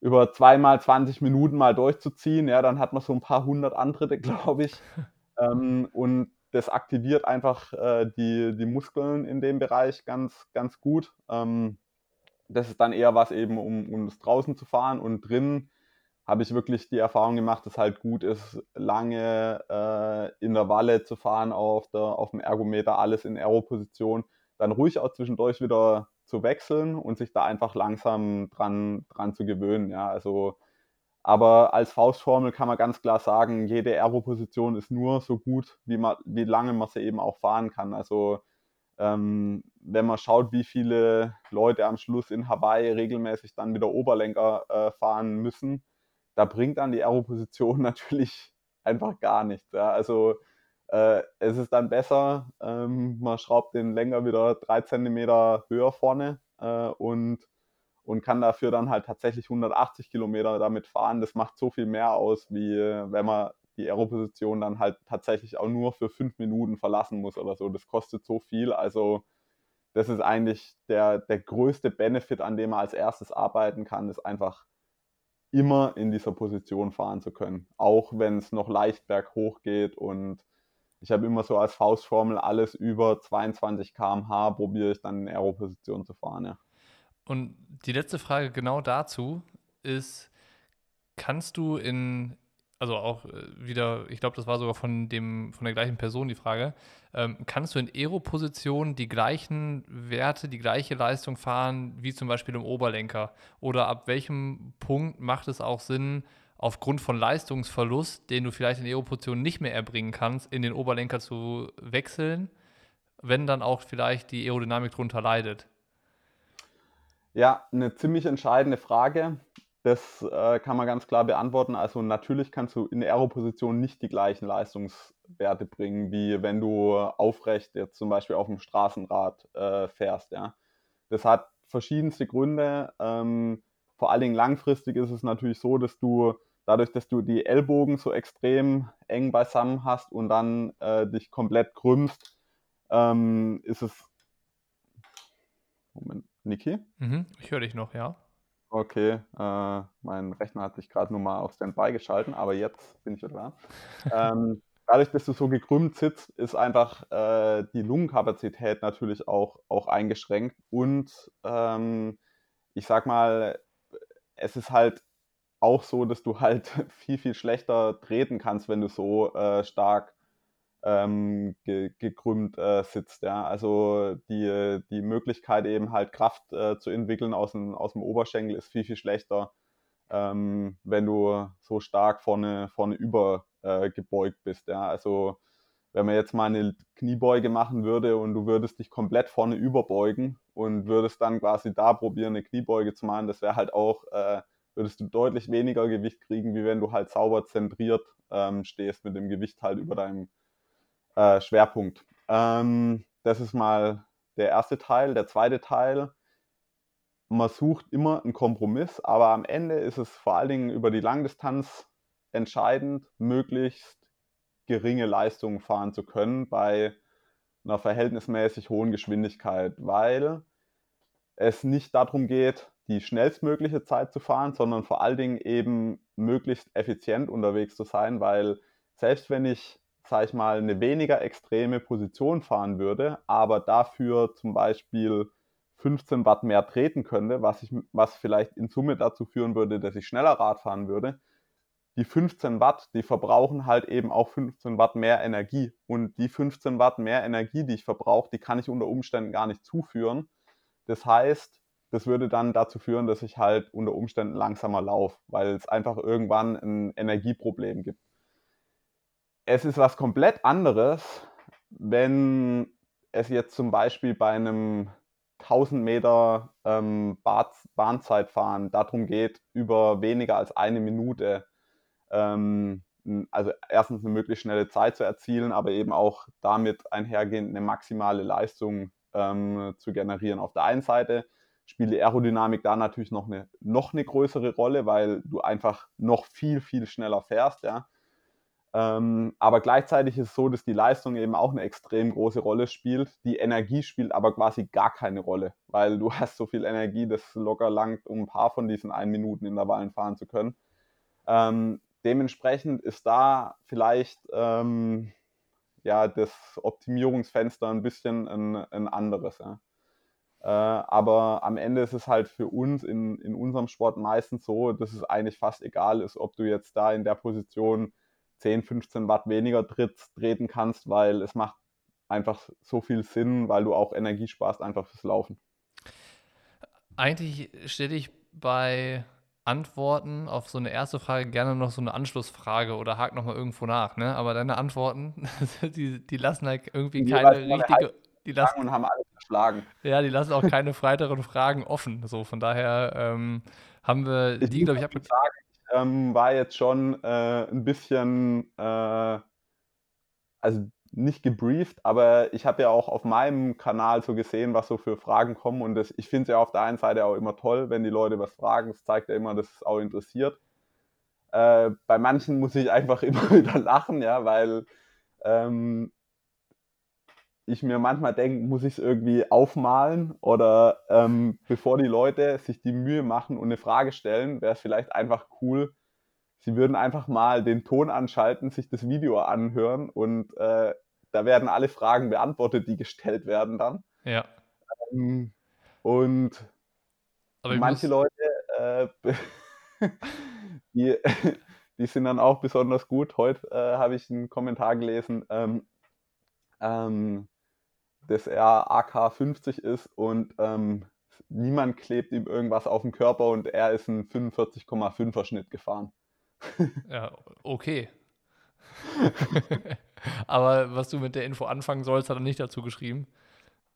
über zweimal 20 Minuten mal durchzuziehen, ja, dann hat man so ein paar hundert Antritte, *laughs* glaube ich. *laughs* ähm, und das aktiviert einfach äh, die, die Muskeln in dem Bereich ganz, ganz gut. Ähm, das ist dann eher was eben, um, um das draußen zu fahren und drin habe ich wirklich die Erfahrung gemacht, dass halt gut ist, lange äh, in der Walle zu fahren, auf, der, auf dem Ergometer, alles in Aero-Position, dann ruhig auch zwischendurch wieder zu wechseln und sich da einfach langsam dran, dran zu gewöhnen. Ja, also, aber als Faustformel kann man ganz klar sagen, jede Aero-Position ist nur so gut, wie, man, wie lange man sie eben auch fahren kann. Also ähm, wenn man schaut, wie viele Leute am Schluss in Hawaii regelmäßig dann wieder Oberlenker äh, fahren müssen, da bringt dann die Aero-Position *laughs* natürlich einfach gar nichts. Ja. Also äh, es ist dann besser, ähm, man schraubt den Lenker wieder drei Zentimeter höher vorne äh, und, und kann dafür dann halt tatsächlich 180 Kilometer damit fahren. Das macht so viel mehr aus, wie wenn man die Aeroposition dann halt tatsächlich auch nur für fünf Minuten verlassen muss oder so. Das kostet so viel. Also das ist eigentlich der, der größte Benefit, an dem man als erstes arbeiten kann, ist einfach immer in dieser Position fahren zu können. Auch wenn es noch leicht berghoch geht und ich habe immer so als Faustformel alles über 22 km/h probiere ich dann in Aeroposition zu fahren. Ja. Und die letzte Frage genau dazu ist, kannst du in, also auch äh, wieder, ich glaube, das war sogar von, dem, von der gleichen Person die Frage, ähm, kannst du in Aeroposition die gleichen Werte, die gleiche Leistung fahren wie zum Beispiel im Oberlenker? Oder ab welchem Punkt macht es auch Sinn, aufgrund von Leistungsverlust, den du vielleicht in Aero-Position nicht mehr erbringen kannst, in den Oberlenker zu wechseln? wenn dann auch vielleicht die Aerodynamik drunter leidet? Ja, eine ziemlich entscheidende Frage. Das äh, kann man ganz klar beantworten. Also natürlich kannst du in der Aero-Position nicht die gleichen Leistungswerte bringen, wie wenn du aufrecht jetzt zum Beispiel auf dem Straßenrad äh, fährst. Ja. Das hat verschiedenste Gründe. Ähm, vor allen Dingen langfristig ist es natürlich so, dass du dadurch, dass du die Ellbogen so extrem eng beisammen hast und dann äh, dich komplett krümmst, ähm, ist es. Moment, Niki? Mhm, ich höre dich noch, ja. Okay, äh, mein Rechner hat sich gerade nur mal auf Standby geschalten, aber jetzt bin ich wieder da. *laughs* ähm, dadurch, dass du so gekrümmt sitzt, ist einfach äh, die Lungenkapazität natürlich auch, auch eingeschränkt. Und ähm, ich sag mal, es ist halt auch so, dass du halt *laughs* viel, viel schlechter treten kannst, wenn du so äh, stark ähm, ge gekrümmt äh, sitzt. Ja? Also die, die Möglichkeit eben halt Kraft äh, zu entwickeln aus dem, aus dem Oberschenkel ist viel, viel schlechter, ähm, wenn du so stark vorne, vorne über äh, gebeugt bist. Ja? Also wenn man jetzt mal eine Kniebeuge machen würde und du würdest dich komplett vorne überbeugen und würdest dann quasi da probieren, eine Kniebeuge zu machen, das wäre halt auch, äh, würdest du deutlich weniger Gewicht kriegen, wie wenn du halt sauber zentriert ähm, stehst mit dem Gewicht halt über deinem äh, Schwerpunkt. Ähm, das ist mal der erste Teil. Der zweite Teil, man sucht immer einen Kompromiss, aber am Ende ist es vor allen Dingen über die Langdistanz entscheidend, möglichst geringe Leistungen fahren zu können bei einer verhältnismäßig hohen Geschwindigkeit, weil es nicht darum geht, die schnellstmögliche Zeit zu fahren, sondern vor allen Dingen eben möglichst effizient unterwegs zu sein, weil selbst wenn ich sage ich mal, eine weniger extreme Position fahren würde, aber dafür zum Beispiel 15 Watt mehr treten könnte, was, ich, was vielleicht in Summe dazu führen würde, dass ich schneller Rad fahren würde. Die 15 Watt, die verbrauchen halt eben auch 15 Watt mehr Energie. Und die 15 Watt mehr Energie, die ich verbrauche, die kann ich unter Umständen gar nicht zuführen. Das heißt, das würde dann dazu führen, dass ich halt unter Umständen langsamer laufe, weil es einfach irgendwann ein Energieproblem gibt es ist was komplett anderes, wenn es jetzt zum Beispiel bei einem 1000 Meter ähm, Bahnzeitfahren darum geht, über weniger als eine Minute, ähm, also erstens eine möglichst schnelle Zeit zu erzielen, aber eben auch damit einhergehend eine maximale Leistung ähm, zu generieren. Auf der einen Seite spielt die Aerodynamik da natürlich noch eine, noch eine größere Rolle, weil du einfach noch viel, viel schneller fährst. Ja? Ähm, aber gleichzeitig ist es so, dass die Leistung eben auch eine extrem große Rolle spielt. Die Energie spielt aber quasi gar keine Rolle, weil du *laughs* hast so viel Energie, dass locker langt, um ein paar von diesen 1 Minuten Intervallen fahren zu können. Ähm, dementsprechend ist da vielleicht ähm, ja, das Optimierungsfenster ein bisschen ein, ein anderes. Ja. Äh, aber am Ende ist es halt für uns in, in unserem Sport meistens so, dass es eigentlich fast egal ist, ob du jetzt da in der Position 10, 15 Watt weniger trittst, treten kannst, weil es macht einfach so viel Sinn, weil du auch Energie sparst einfach fürs Laufen. Eigentlich stelle ich bei Antworten auf so eine erste Frage gerne noch so eine Anschlussfrage oder hakt nochmal irgendwo nach, ne? Aber deine Antworten, *laughs* die, die lassen halt irgendwie die keine richtige. Die lassen, und haben alles verschlagen. Ja, die lassen auch keine *laughs* weiteren Fragen offen. So, von daher ähm, haben wir ich die, glaube ich, habe ähm, war jetzt schon äh, ein bisschen, äh, also nicht gebrieft, aber ich habe ja auch auf meinem Kanal so gesehen, was so für Fragen kommen und das, ich finde es ja auf der einen Seite auch immer toll, wenn die Leute was fragen. Das zeigt ja immer, dass es auch interessiert. Äh, bei manchen muss ich einfach *laughs* immer wieder lachen, ja, weil ähm, ich mir manchmal denke, muss ich es irgendwie aufmalen oder ähm, bevor die Leute sich die Mühe machen und eine Frage stellen, wäre es vielleicht einfach cool, sie würden einfach mal den Ton anschalten, sich das Video anhören und äh, da werden alle Fragen beantwortet, die gestellt werden dann. Ja. Ähm, und manche Leute, äh, *laughs* die, die sind dann auch besonders gut. Heute äh, habe ich einen Kommentar gelesen, ähm, ähm, dass er AK50 ist und ähm, niemand klebt ihm irgendwas auf den Körper und er ist einen 45,5er Schnitt gefahren. ja, okay. *laughs* Aber was du mit der Info anfangen sollst, hat er nicht dazu geschrieben.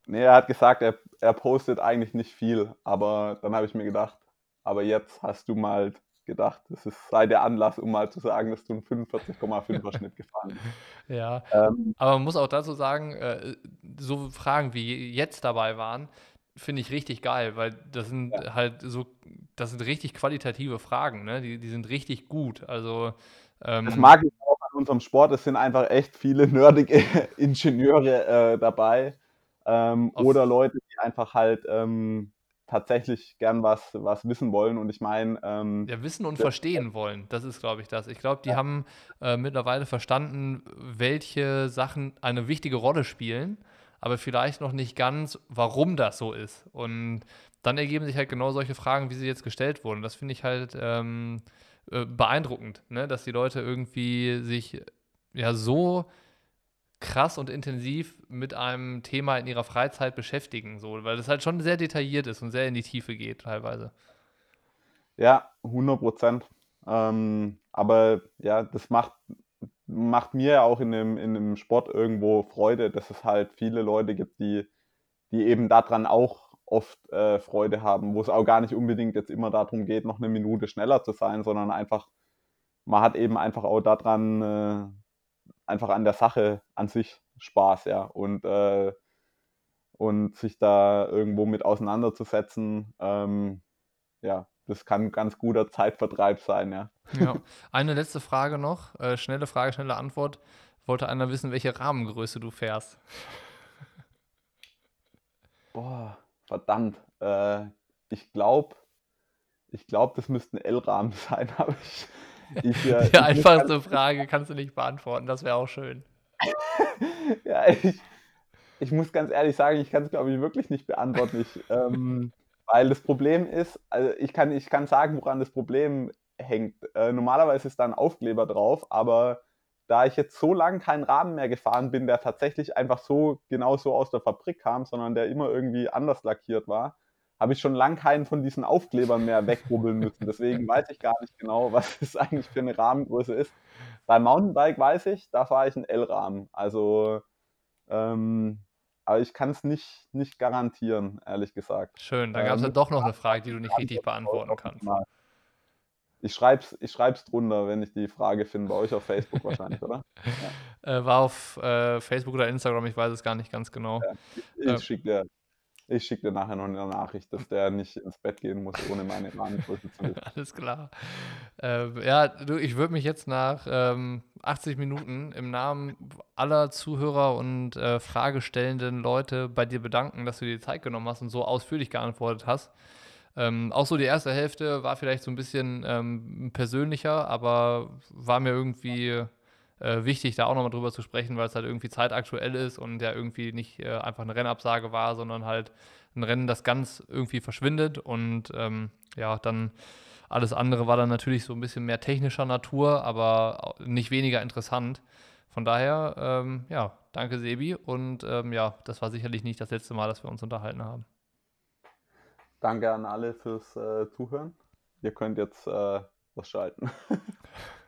Nee, er hat gesagt, er, er postet eigentlich nicht viel, aber dann habe ich mir gedacht, aber jetzt hast du mal gedacht, das ist, sei der Anlass, um mal zu sagen, dass du einen 45,5er Schnitt *laughs* gefahren bist. Ja, ähm, aber man muss auch dazu sagen, äh, so Fragen wie jetzt dabei waren, finde ich richtig geil, weil das sind ja. halt so, das sind richtig qualitative Fragen, ne? Die, die sind richtig gut. Also ähm, das mag ich auch an unserem Sport. Es sind einfach echt viele nerdige *laughs* Ingenieure äh, dabei ähm, oder Leute, die einfach halt ähm, tatsächlich gern was, was wissen wollen. Und ich meine. Ähm, ja, wissen und verstehen wollen. Das ist, glaube ich, das. Ich glaube, die ja. haben äh, mittlerweile verstanden, welche Sachen eine wichtige Rolle spielen, aber vielleicht noch nicht ganz, warum das so ist. Und dann ergeben sich halt genau solche Fragen, wie sie jetzt gestellt wurden. Das finde ich halt ähm, äh, beeindruckend, ne? dass die Leute irgendwie sich ja so krass und intensiv mit einem Thema in ihrer Freizeit beschäftigen, so, weil das halt schon sehr detailliert ist und sehr in die Tiefe geht teilweise. Ja, 100 Prozent. Ähm, aber ja, das macht, macht mir auch in dem, in dem Sport irgendwo Freude, dass es halt viele Leute gibt, die, die eben daran auch oft äh, Freude haben, wo es auch gar nicht unbedingt jetzt immer darum geht, noch eine Minute schneller zu sein, sondern einfach, man hat eben einfach auch daran äh, einfach an der Sache an sich Spaß, ja. Und, äh, und sich da irgendwo mit auseinanderzusetzen, ähm, ja, das kann ein ganz guter Zeitvertreib sein, ja. Ja, *laughs* eine letzte Frage noch, äh, schnelle Frage, schnelle Antwort. Wollte einer wissen, welche Rahmengröße du fährst? Boah, verdammt. Äh, ich glaube, ich glaube, das müsste ein L-Rahmen *laughs* sein, aber ich, ich, äh, Die einfachste Frage kannst du nicht beantworten, das wäre auch schön. *laughs* ja, ich, ich muss ganz ehrlich sagen, ich kann es, glaube ich, wirklich nicht beantworten. Ich, ähm, *laughs* weil das Problem ist, also ich kann, ich kann sagen, woran das Problem hängt. Äh, normalerweise ist da ein Aufkleber drauf, aber da ich jetzt so lange keinen Rahmen mehr gefahren bin, der tatsächlich einfach so genau so aus der Fabrik kam, sondern der immer irgendwie anders lackiert war, habe ich schon lange keinen von diesen Aufklebern mehr wegrubbeln müssen. Deswegen *laughs* weiß ich gar nicht genau, was es eigentlich für eine Rahmengröße ist. Beim Mountainbike weiß ich, da fahre ich einen L-Rahmen. Also, ähm, aber ich kann es nicht, nicht garantieren, ehrlich gesagt. Schön, da gab es ähm, ja doch noch eine Frage, die du nicht richtig beantworten kannst. Ich schreibe es ich schreib's drunter, wenn ich die Frage finde, bei euch auf Facebook wahrscheinlich, oder? Ja. *laughs* Äh, war auf äh, Facebook oder Instagram, ich weiß es gar nicht ganz genau. Ja, ich äh, schicke dir ich schicke dir nachher noch eine Nachricht, dass der nicht ins Bett gehen muss, ohne meine Rahmengröße zu wissen. *laughs* Alles klar. Äh, ja, du, ich würde mich jetzt nach ähm, 80 Minuten im Namen aller Zuhörer und äh, fragestellenden Leute bei dir bedanken, dass du dir die Zeit genommen hast und so ausführlich geantwortet hast. Ähm, auch so die erste Hälfte war vielleicht so ein bisschen ähm, persönlicher, aber war mir irgendwie äh, wichtig, da auch nochmal drüber zu sprechen, weil es halt irgendwie zeitaktuell ist und ja irgendwie nicht äh, einfach eine Rennabsage war, sondern halt ein Rennen, das ganz irgendwie verschwindet und ähm, ja, dann alles andere war dann natürlich so ein bisschen mehr technischer Natur, aber nicht weniger interessant. Von daher, ähm, ja, danke Sebi und ähm, ja, das war sicherlich nicht das letzte Mal, dass wir uns unterhalten haben. Danke an alle fürs äh, Zuhören. Ihr könnt jetzt äh, was schalten. *laughs*